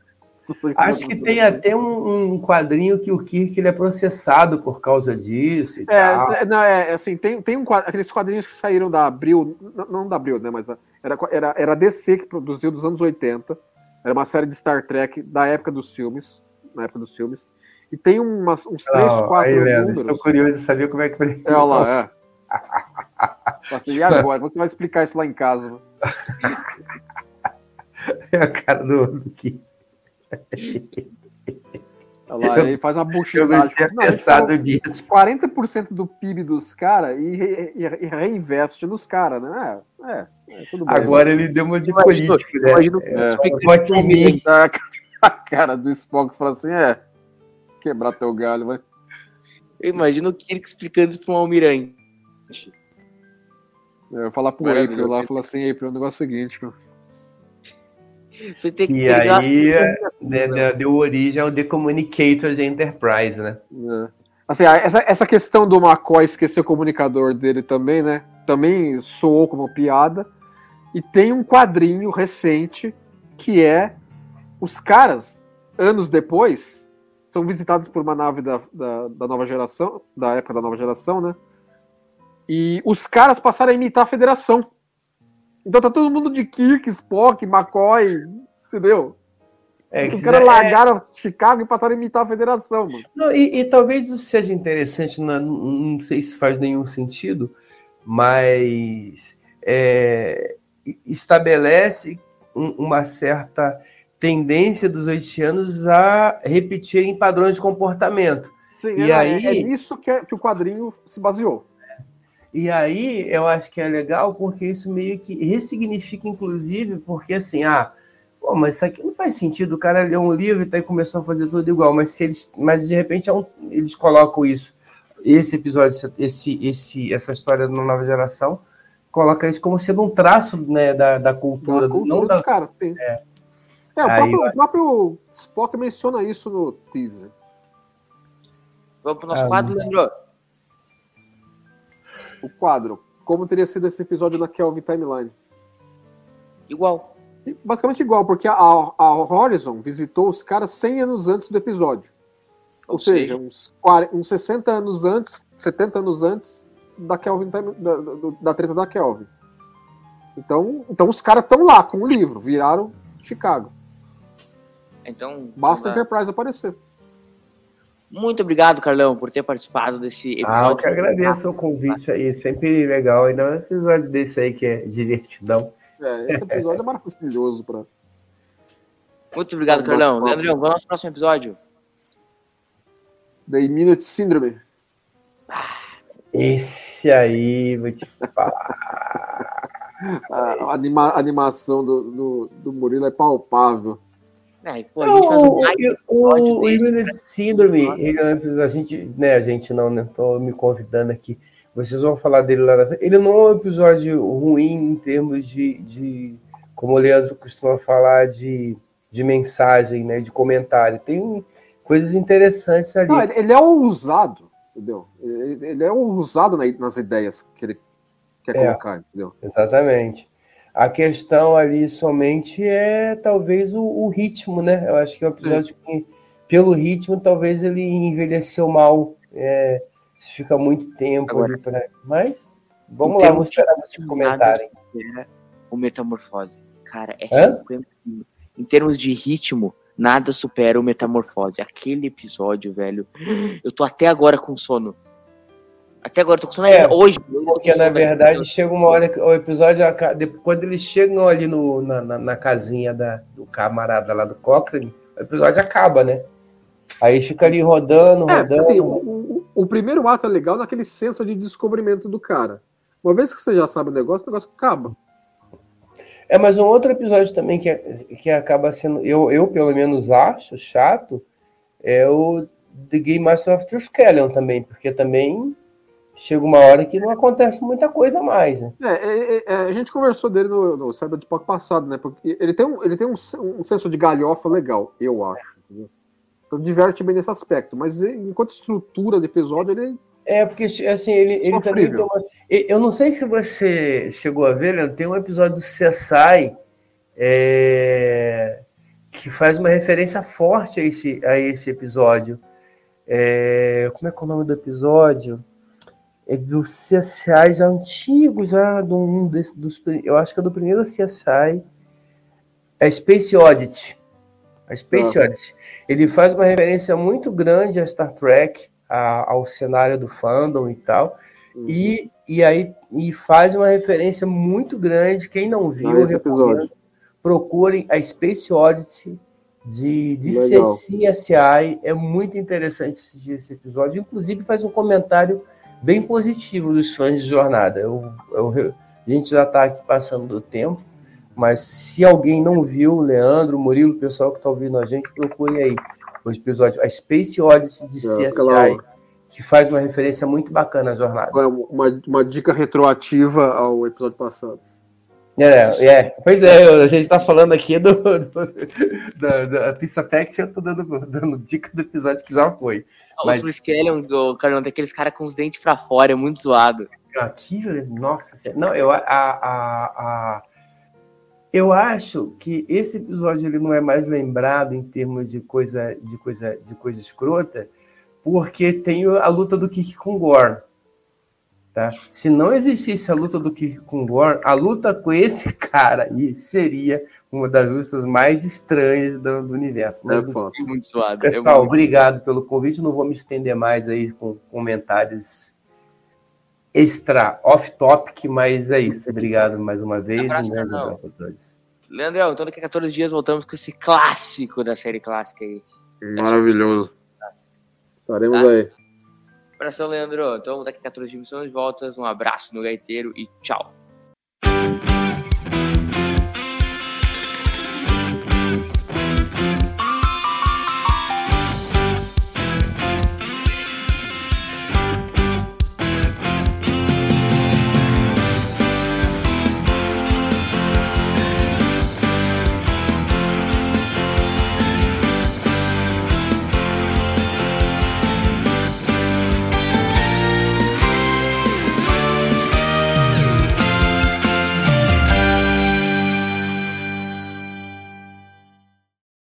Acho que tem até um, um, quadrinho que o Kirk ele é processado por causa disso. é, não, é assim, tem, tem um, aqueles quadrinhos que saíram da Abril, não, da Abril, né? Mas era, era, era a DC que produziu dos anos 80. Era uma série de Star Trek da época dos filmes. Na época dos filmes. E tem umas, uns três, quatro aí, números. Estou curioso de saber como é que. É, olha lá, é. Assim, e agora? Você vai explicar isso lá em casa. É a cara do, que. Olha lá, ele faz uma buchinagem. Eu não pensado nisso. 40% do PIB dos caras e, e, e, reinveste nos caras, né? É, é, é tudo bem. Agora ele deu uma de político, né? Imagino, é, é, a cara do Spock fala assim: é, quebrar teu galho, vai. Eu imagino o Kirk explicando isso para um almirante. É, falar pro April lá, falar assim, April, o negócio é o seguinte, meu. Você tem que e aí né, né, deu origem ao The Communicator de Enterprise, né? É. Assim, essa, essa questão do McCoy esquecer o comunicador dele também, né? Também soou como piada. E tem um quadrinho recente que é os caras, anos depois, são visitados por uma nave da, da, da nova geração, da época da nova geração, né? E os caras passaram a imitar a federação. Então tá todo mundo de Kirk, Spock, McCoy, entendeu? É, Os caras é... largaram Chicago e passaram a imitar a federação, mano. Não, e, e, talvez isso seja interessante, não, não, sei se faz nenhum sentido, mas é, estabelece um, uma certa tendência dos haitianos a repetirem padrões de comportamento. Sim, e é, aí... é nisso que, é, que o quadrinho se baseou. E aí eu acho que é legal porque isso meio que ressignifica, inclusive, porque assim, ah, pô, mas isso aqui não faz sentido, o cara leu um livro e tá, começou a fazer tudo igual, mas se eles, mas de repente é um, eles colocam isso, esse episódio, esse, esse, essa história da nova geração, coloca isso como sendo um traço né, da, da cultura, da cultura não dos da... caras, sim. É. É, o, próprio, o, próprio, Spock menciona isso no teaser. Vamos para o nosso ah, quadro, Leandro o quadro, como teria sido esse episódio na Kelvin Timeline? Igual. Basicamente igual, porque a, a Horizon visitou os caras 100 anos antes do episódio. Ou, Ou seja, uns, 40, uns 60 anos antes, 70 anos antes da Kelvin da, da, da treta da Kelvin. Então, então os caras estão lá com o livro, viraram Chicago. Então, basta a Enterprise aparecer. Muito obrigado, Carlão, por ter participado desse episódio. Ah, eu que agradeço o convite aí, sempre legal. Ainda um episódio desse aí que é divertidão. É, esse episódio é maravilhoso para. Muito obrigado, Carlão. Leandrão, vamos ao nosso próximo episódio. The Minute Syndrome. Esse aí, vou te falar. a, anima, animação do, do, do Murilo é palpável. É, pô, a gente faz um o, o Immunity Syndrome, ele, é a gente, né, a gente não, né, tô me convidando aqui, vocês vão falar dele lá na frente. Ele não é um episódio ruim em termos de, de como o Leandro costuma falar, de, de mensagem, né, de comentário. Tem coisas interessantes ali. Não, ele é ousado, entendeu? Ele é ousado nas ideias que ele quer é, colocar, entendeu? Exatamente. A questão ali somente é talvez o, o ritmo, né? Eu acho que é um episódio que, pelo ritmo, talvez ele envelheceu mal. É, se fica muito tempo Agora, ali pra... Mas vamos lá, vamos esperar vocês comentarem. O Metamorfose. Cara, é Hã? Em termos de ritmo, nada supera o Metamorfose. Aquele episódio, velho. Eu tô até agora com sono. Até agora, tô com sono é, hoje. Porque, na verdade, chega uma hora que o episódio, quando eles chegam ali no, na, na, na casinha da, do camarada lá do Cochrane, o episódio acaba, né? Aí fica ali rodando, é, rodando. Assim, o, o, o, primeiro ato é legal naquele senso de descobrimento do cara. Uma vez que você já sabe o negócio, o negócio acaba. É, mas um outro episódio também que, que acaba sendo, eu, eu pelo menos acho chato, é o The Game Master of Truskelion também, porque também chega uma hora que não acontece muita coisa mais, né? É, é, é, é a gente conversou dele no, no Cyberpunk passado, né? Porque ele tem, um, ele tem um, um senso de galhofa legal, eu acho. Entendeu? Então diverte bem nesse aspecto, mas enquanto estrutura de episódio, ele É, porque assim, ele, ele também tem uma. Eu não sei se você chegou a ver, Leandro, tem um episódio do CSI é, que faz uma referência forte a esse, a esse episódio. É, como é que é o nome do episódio? É do CSI já antigo, já do um desse, dos, eu acho que é do primeiro CSI, é Space Oddity. A Space ah. Odyssey. Ele faz uma referência muito grande a Star Trek, a, ao cenário do fandom e tal. Uhum. E, e aí e faz uma referência muito grande. Quem não viu, ah, procurem a Space Odyssey de, de CCSI. É muito interessante assistir esse episódio. Inclusive, faz um comentário bem positivo dos fãs de jornada. Eu, eu, a gente já está aqui passando do tempo. Mas se alguém não viu, Leandro, Murilo, o pessoal que está ouvindo a gente, procure aí o episódio A Space Odyssey de é, CSI, que faz uma referência muito bacana à jornada. Uma, uma dica retroativa ao episódio passado. É, é, pois é, a gente está falando aqui do, do da, da Pista Tech, eu estou dando, dando dica do episódio que já foi. Mas... O Skellon, do Carlão, daqueles caras com os dentes para fora, é muito zoado. Aquilo, nossa, não, eu, a, a, a eu acho que esse episódio ele não é mais lembrado em termos de coisa de coisa de coisa escrota, porque tem a luta do Kik com Gorn. Tá? Se não existisse a luta do Kik com Gorn, a luta com esse cara aí seria uma das lutas mais estranhas do, do universo. Mas, é, enfim, muito suado. Pessoal, é muito... obrigado pelo convite. Não vou me estender mais aí com comentários extra off-topic, mas é isso. Obrigado mais uma vez. Abraço, um abraço a todos. Leandrão, então daqui a 14 dias voltamos com esse clássico da série clássica aí. Maravilhoso. Estaremos tá? aí. Abração, Leandro. Então daqui a 14 dias estamos de volta. Um abraço no gaiteiro e tchau.